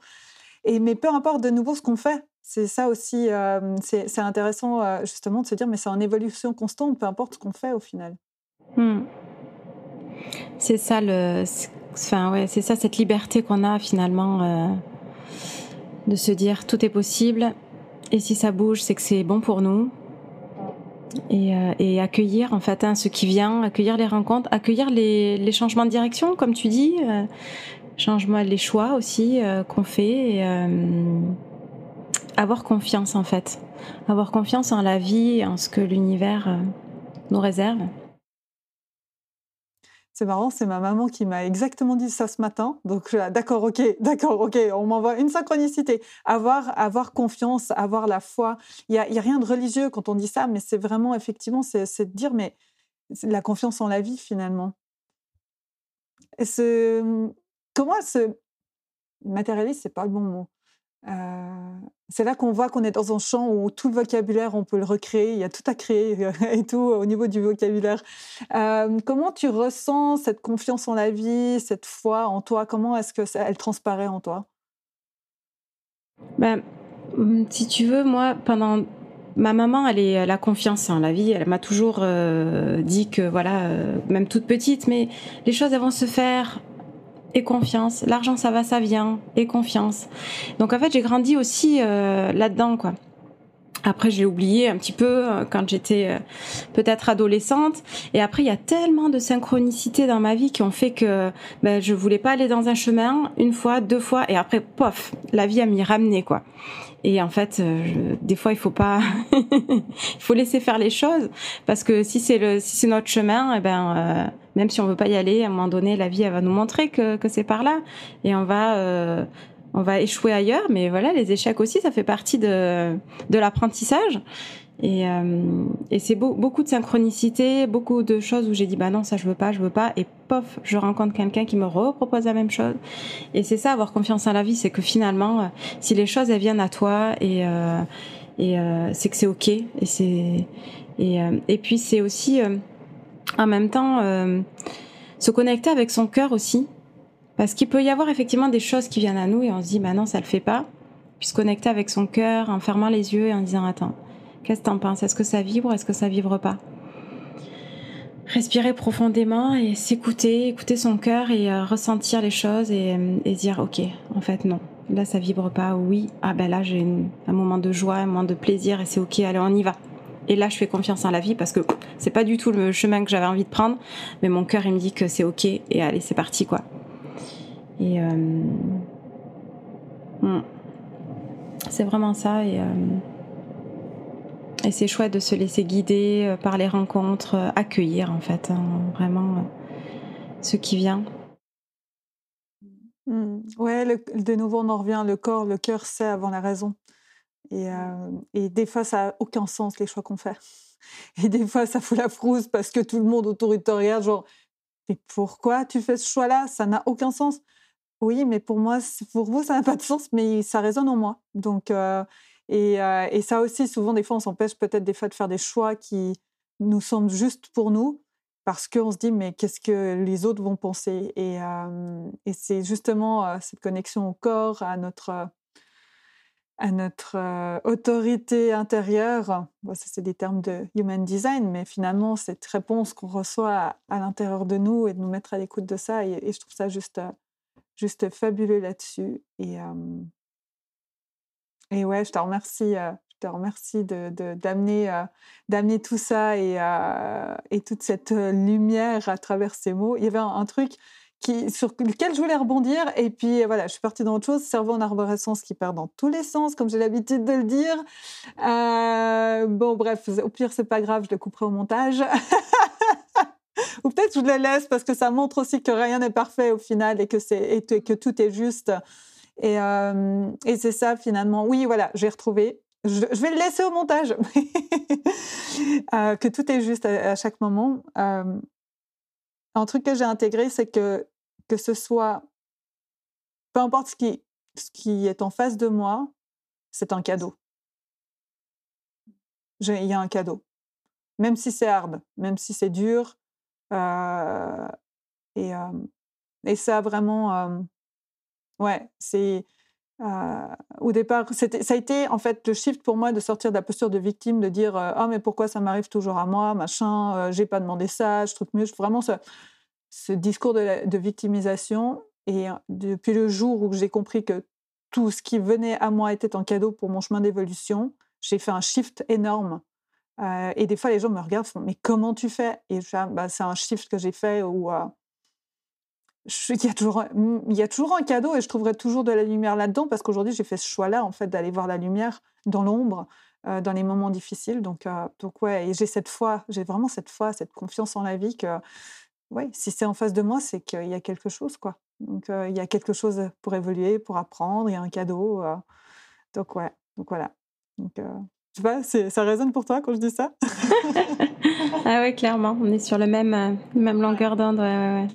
Et, mais peu importe de nouveau ce qu'on fait, C'est ça aussi, euh, c'est intéressant euh, justement de se dire, mais c'est en évolution constante, peu importe ce qu'on fait au final. Hmm. C'est ça le, enfin ouais, ça cette liberté qu'on a finalement euh, de se dire tout est possible et si ça bouge, c'est que c'est bon pour nous. Et, et, accueillir en fait hein, ce qui vient, accueillir les rencontres, accueillir les, les changements de direction, comme tu dis, changement les choix aussi qu'on fait. Et, avoir confiance en fait, avoir confiance en la vie, en ce que l'univers euh, nous réserve. C'est marrant, c'est ma maman qui m'a exactement dit ça ce matin. Donc d'accord, ok, d'accord, ok, on m'envoie une synchronicité. Avoir, avoir confiance, avoir la foi. Il n'y a, a, rien de religieux quand on dit ça, mais c'est vraiment effectivement, c'est de dire, mais la confiance en la vie finalement. Et comment se matérialiste, c'est pas le bon mot. Euh, c'est là qu'on voit qu'on est dans un champ où tout le vocabulaire, on peut le recréer, il y a tout à créer et tout au niveau du vocabulaire. Euh, comment tu ressens cette confiance en la vie, cette foi en toi? Comment est-ce que elle transparaît en toi? Ben, mmh, Si tu veux, moi, pendant ma maman, elle, est, la confiance en la vie. Elle m'a toujours euh, dit que, voilà, même toute petite, mais les choses elles vont se faire et confiance. L'argent, ça va, ça vient, et confiance. Donc en fait, j'ai grandi aussi euh, là-dedans, quoi. Après, j'ai oublié un petit peu euh, quand j'étais euh, peut-être adolescente. Et après, il y a tellement de synchronicités dans ma vie qui ont fait que ben, je voulais pas aller dans un chemin une fois, deux fois, et après, pof, la vie a m'y ramener, quoi. Et en fait, des fois, il faut pas, il faut laisser faire les choses parce que si c'est le, si c'est notre chemin, eh ben, même si on veut pas y aller, à un moment donné, la vie elle va nous montrer que, que c'est par là, et on va euh, on va échouer ailleurs. Mais voilà, les échecs aussi, ça fait partie de de l'apprentissage. Et, euh, et c'est beau, beaucoup de synchronicité, beaucoup de choses où j'ai dit bah non ça je veux pas, je veux pas, et pof je rencontre quelqu'un qui me repropose la même chose. Et c'est ça avoir confiance en la vie, c'est que finalement euh, si les choses elles viennent à toi et et c'est que c'est ok et c'est et, et puis c'est aussi en même temps euh, se connecter avec son cœur aussi. Parce qu'il peut y avoir effectivement des choses qui viennent à nous et on se dit, bah non, ça le fait pas. Puis se connecter avec son cœur en fermant les yeux et en disant, attends, qu'est-ce que t'en penses? Est-ce que ça vibre? Est-ce que ça vibre pas? Respirer profondément et s'écouter, écouter son cœur et euh, ressentir les choses et, dire, ok, en fait, non. Là, ça vibre pas. Oui, ah ben là, j'ai un moment de joie, un moment de plaisir et c'est ok, allez, on y va. Et là, je fais confiance en la vie parce que c'est pas du tout le chemin que j'avais envie de prendre, mais mon cœur il me dit que c'est ok et allez, c'est parti quoi. Et euh, hmm. c'est vraiment ça et, euh, et c'est chouette de se laisser guider euh, par les rencontres, accueillir en fait, hein, vraiment ce qui vient. Hmm. Ouais, de nouveau on en revient, le corps, le cœur sait avant la raison. Et, euh, et, des fois, ça n'a aucun sens, les choix qu'on fait. Et des fois, ça fout la frousse parce que tout le monde autour de toi regarde, genre, mais pourquoi tu fais ce choix-là? Ça n'a aucun sens. Oui, mais pour moi, pour vous, ça n'a pas de sens, mais ça résonne en moi. Donc, euh, et, euh, et, ça aussi, souvent, des fois, on s'empêche peut-être des fois de faire des choix qui nous semblent justes pour nous parce qu'on se dit, mais qu'est-ce que les autres vont penser? Et, et c'est justement cette connexion au corps, à notre euh, autorité intérieure. C'est des termes de human design, mais finalement, cette réponse qu'on reçoit à, l'intérieur de nous et de nous mettre à l'écoute de ça. Et, je trouve ça juste, euh, juste fabuleux là-dessus. Et ouais, je te remercie. Euh, je te remercie de, d'amener, d'amener tout ça et, et toute cette lumière à travers ces mots. Il y avait un truc sur lequel je voulais rebondir. Et puis voilà, je suis partie dans autre chose. Cerveau en arborescence qui perd dans tous les sens, comme j'ai l'habitude de le dire. Euh, bon, bref, au pire, c'est pas grave, je le couperai au montage. Ou peut-être je le laisse parce que ça montre aussi que rien n'est parfait au final et que, et que tout est juste. Et, euh, et c'est ça finalement. Oui, voilà, j'ai retrouvé. Je, vais le laisser au montage. euh, que tout est juste à, chaque moment. Euh, un truc que j'ai intégré, c'est que que ce soit, peu importe ce qui, ce qui est en face de moi, c'est un cadeau. Il y a un cadeau. Même si c'est hard, même si c'est dur. Et, et ça, vraiment, ouais, c'est Euh, au départ, ça a été en fait le shift pour moi de sortir de la posture de victime, de dire ah mais pourquoi ça m'arrive toujours à moi, machin, j'ai pas demandé ça, je trouve mieux, vraiment ce, discours de, victimisation. Et depuis le jour où j'ai compris que tout ce qui venait à moi était un cadeau pour mon chemin d'évolution, j'ai fait un shift énorme euh, et des fois, les gens me regardent, font, mais comment tu fais? Et bah, c'est un shift que j'ai fait où euh, il, y a toujours, il y a toujours un cadeau et je trouverai toujours de la lumière là-dedans parce qu'aujourd'hui, j'ai fait ce choix-là, en fait, d'aller voir la lumière dans l'ombre, euh, dans les moments difficiles. Donc, donc ouais, et j'ai cette foi, j'ai vraiment cette foi, cette confiance en la vie que, ouais, si c'est en face de moi, c'est qu'il y a quelque chose, quoi. Donc, il y a quelque chose pour évoluer, pour apprendre, il y a un cadeau. donc, ouais, donc voilà. Donc, ça résonne pour toi quand je dis ça? Ah ouais, clairement, on est sur le même, euh, même longueur d'onde. Ouais,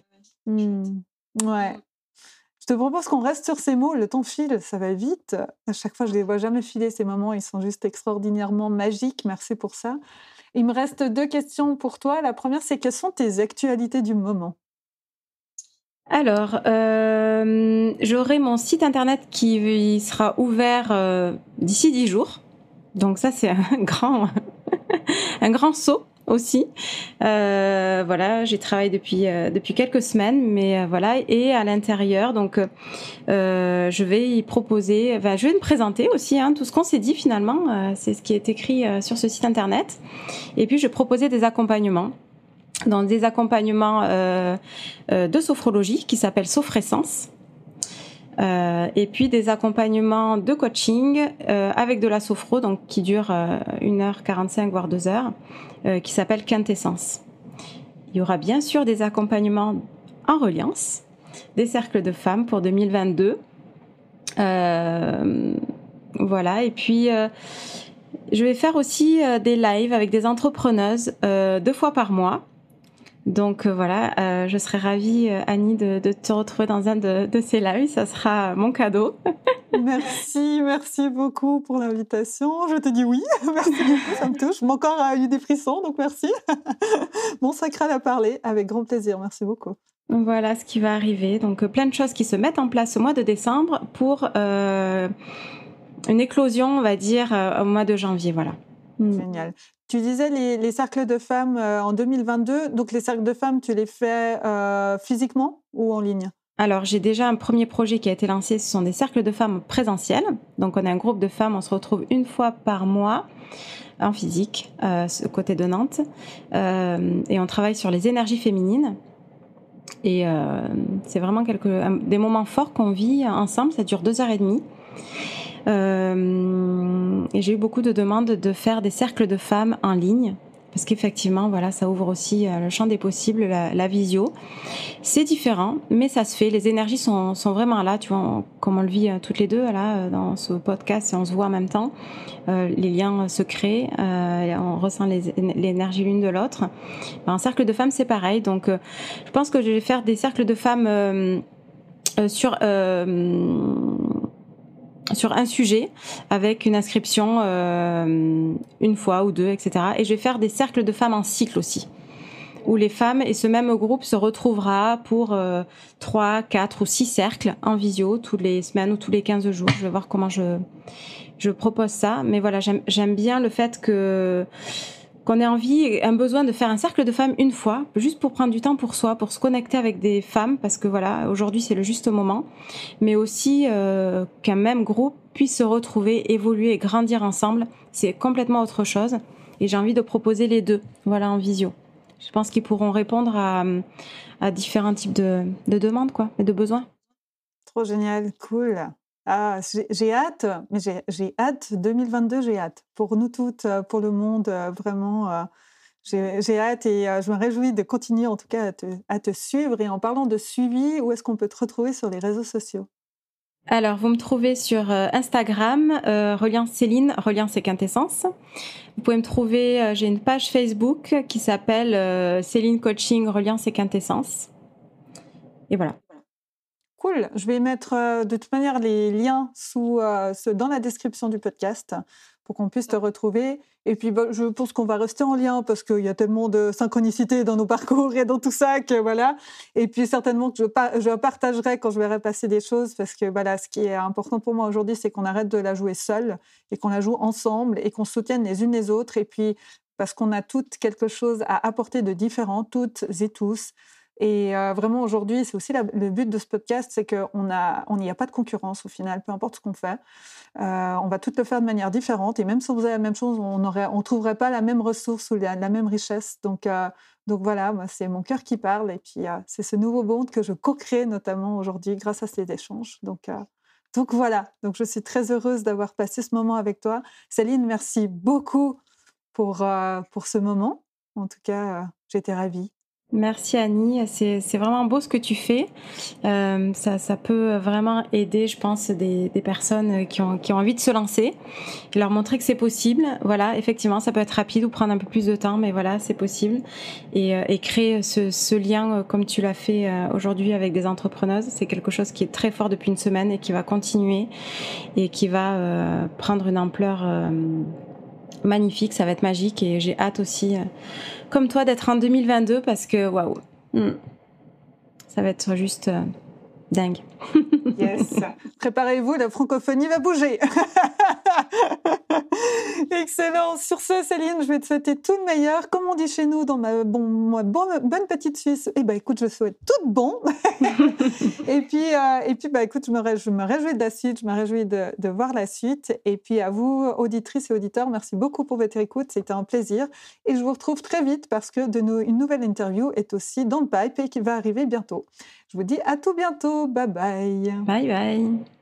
mmh. ouais. Je te propose qu'on reste sur ces mots. Le temps file, ça va vite. À chaque fois, je les vois jamais filer ces moments. Ils sont juste extraordinairement magiques. Merci pour ça. Il me reste deux questions pour toi. La première, c'est quelles sont tes actualités du moment? Alors, euh, j'aurai mon site internet qui sera ouvert euh, d'ici dix jours. Donc ça, c'est un grand, un grand saut aussi. Euh, voilà, j'ai travaillé depuis euh, depuis quelques semaines, mais euh, voilà, et à l'intérieur, donc je vais y proposer, je vais me présenter aussi, hein, tout ce qu'on s'est dit finalement, c'est ce qui est écrit sur ce site internet, et puis je vais proposer des accompagnements dans des accompagnements de sophrologie qui s'appellent Sophrescence. Euh, et puis des accompagnements de coaching euh, avec de la sophro, donc qui dure 1h45 euh, voire 2 heures, qui s'appelle Quintessence. Il y aura bien sûr des accompagnements en reliance, des cercles de femmes pour 2022. voilà, et puis je vais faire aussi des lives avec des entrepreneuses deux fois par mois. Donc euh, voilà, euh, je serais ravie, euh, Annie, de, te retrouver dans un de, ces lives. Ça sera mon cadeau. merci, merci beaucoup pour l'invitation. Je te dis oui, merci beaucoup, ça me touche. Mon corps a eu des frissons, donc merci. mon sacral a parlé, avec grand plaisir. Merci beaucoup. Voilà ce qui va arriver. Donc plein de choses qui se mettent en place au mois de décembre pour une éclosion, on va dire, au mois de janvier. Voilà. Génial. Tu disais les, cercles de femmes euh, en 2022. Donc, les cercles de femmes, tu les fais euh, physiquement ou en ligne? Alors, j'ai déjà un premier projet qui a été lancé. Ce sont des cercles de femmes présentiels. Donc, on a un groupe de femmes. On se retrouve une fois par mois en physique, euh, côté de Nantes. Euh, et on travaille sur les énergies féminines. Et c'est vraiment des moments forts qu'on vit ensemble. Ça dure deux heures et demie. Euh, et j'ai eu beaucoup de demandes de faire des cercles de femmes en ligne parce qu'effectivement, voilà, ça ouvre aussi euh, le champ des possibles, la, visio. C'est différent, mais ça se fait. Les énergies sont, sont vraiment là, tu vois, comme on le vit euh, toutes les deux là dans ce podcast, et on se voit en même temps. les liens se créent, on ressent l'énergie l'une de l'autre. Un cercle de femmes, c'est pareil. Donc, je pense que je vais faire des cercles de femmes sur sur un sujet avec une inscription euh, une fois ou deux, etc. Et je vais faire des cercles de femmes en cycle aussi, où les femmes et ce même groupe se retrouvera pour euh, trois, quatre ou six cercles en visio tous les semaines ou tous les 15 jours. Je vais voir comment je, je propose ça. Mais voilà, j'aime bien le fait que qu'on ait envie, un besoin de faire un cercle de femmes une fois, juste pour prendre du temps pour soi, pour se connecter avec des femmes, parce que voilà, aujourd'hui c'est le juste moment, mais aussi euh, qu'un même groupe puisse se retrouver, évoluer et grandir ensemble, c'est complètement autre chose. Et j'ai envie de proposer les deux, voilà, en visio. Je pense qu'ils pourront répondre à, différents types de, de demandes, quoi, et de besoins. Trop génial, cool. Ah, j'ai hâte, mais j'ai hâte, 2022, j'ai hâte. Pour nous toutes, euh, pour le monde, euh, vraiment, euh, j'ai hâte et je me réjouis de continuer en tout cas à te, suivre. Et en parlant de suivi, où est-ce qu'on peut te retrouver sur les réseaux sociaux? Alors, vous me trouvez sur Instagram, Reliance Céline, Reliance c'est quintessence. Vous pouvez me trouver, j'ai une page Facebook qui s'appelle Céline Coaching, Reliance et quintessence. Et voilà. Cool. Je vais mettre euh, de toute manière les liens sous, euh, dans la description du podcast pour qu'on puisse te retrouver. Et puis, bah, je pense qu'on va rester en lien parce qu'il y a tellement de synchronicité dans nos parcours et dans tout ça que voilà. Et puis, certainement que je, je partagerai quand je verrai passer des choses parce que voilà, ce qui est important pour moi aujourd'hui, c'est qu'on arrête de la jouer seule et qu'on la joue ensemble et qu'on soutienne les unes les autres. Et puis, parce qu'on a toutes quelque chose à apporter de différent, toutes et tous. Et euh, vraiment, aujourd'hui, c'est aussi le but de ce podcast, c'est qu'on on n'y a pas de concurrence au final, peu importe ce qu'on fait. Euh, on va tout le faire de manière différente. Et même si on faisait la même chose, on ne on trouverait pas la même ressource ou la, même richesse. Donc, euh, donc voilà, c'est mon cœur qui parle. Et puis, c'est ce nouveau bond que je co-crée notamment aujourd'hui grâce à ces échanges. Donc, donc voilà, donc je suis très heureuse d'avoir passé ce moment avec toi. Céline, merci beaucoup pour, pour ce moment. En tout cas, j'étais ravie. Merci Annie, c'est vraiment beau ce que tu fais. Euh, ça, ça, peut vraiment aider, je pense, des, des, personnes qui ont, qui ont envie de se lancer et leur montrer que c'est possible. Voilà, effectivement, ça peut être rapide ou prendre un peu plus de temps, mais voilà, c'est possible. Et, euh, et, créer ce, ce, lien euh, comme tu l'as fait aujourd'hui avec des entrepreneuses, c'est quelque chose qui est très fort depuis une semaine et qui va continuer et qui va prendre une ampleur magnifique, ça va être magique et j'ai hâte aussi, euh, comme toi, d'être en 2022 parce que waouh, hmm, ça va être juste euh, dingue. yes. Préparez-vous, la francophonie va bouger. Excellent. Sur ce, Céline, je vais te souhaiter tout le meilleur. Comme on dit chez nous, dans ma bon, bonne petite Suisse, eh ben, écoute, je souhaite tout bon. et puis, euh, et puis bah, écoute, je me, je me réjouis de la suite, je me réjouis de, de, voir la suite. Et puis, à vous, auditrices et auditeurs, merci beaucoup pour votre écoute. C'était un plaisir. Et je vous retrouve très vite parce que de nous, une nouvelle interview est aussi dans le pipe et qui va arriver bientôt. Je vous dis à tout bientôt. Bye bye. Bye bye.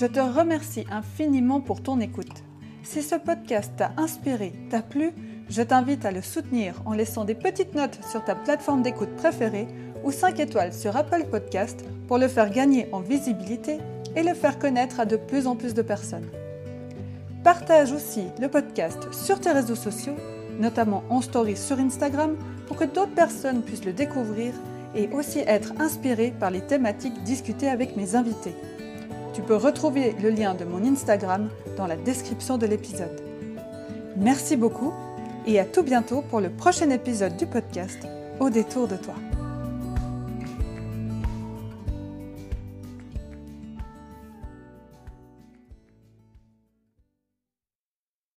Je te remercie infiniment pour ton écoute. Si ce podcast t'a inspiré, t'a plu, je t'invite à le soutenir en laissant des petites notes sur ta plateforme d'écoute préférée ou 5 étoiles sur Apple Podcast pour le faire gagner en visibilité et le faire connaître à de plus en plus de personnes. Partage aussi le podcast sur tes réseaux sociaux, notamment en story sur Instagram, pour que d'autres personnes puissent le découvrir et aussi être inspirées par les thématiques discutées avec mes invités. Tu peux retrouver le lien de mon Instagram dans la description de l'épisode. Merci beaucoup et à tout bientôt pour le prochain épisode du podcast Au détour de toi.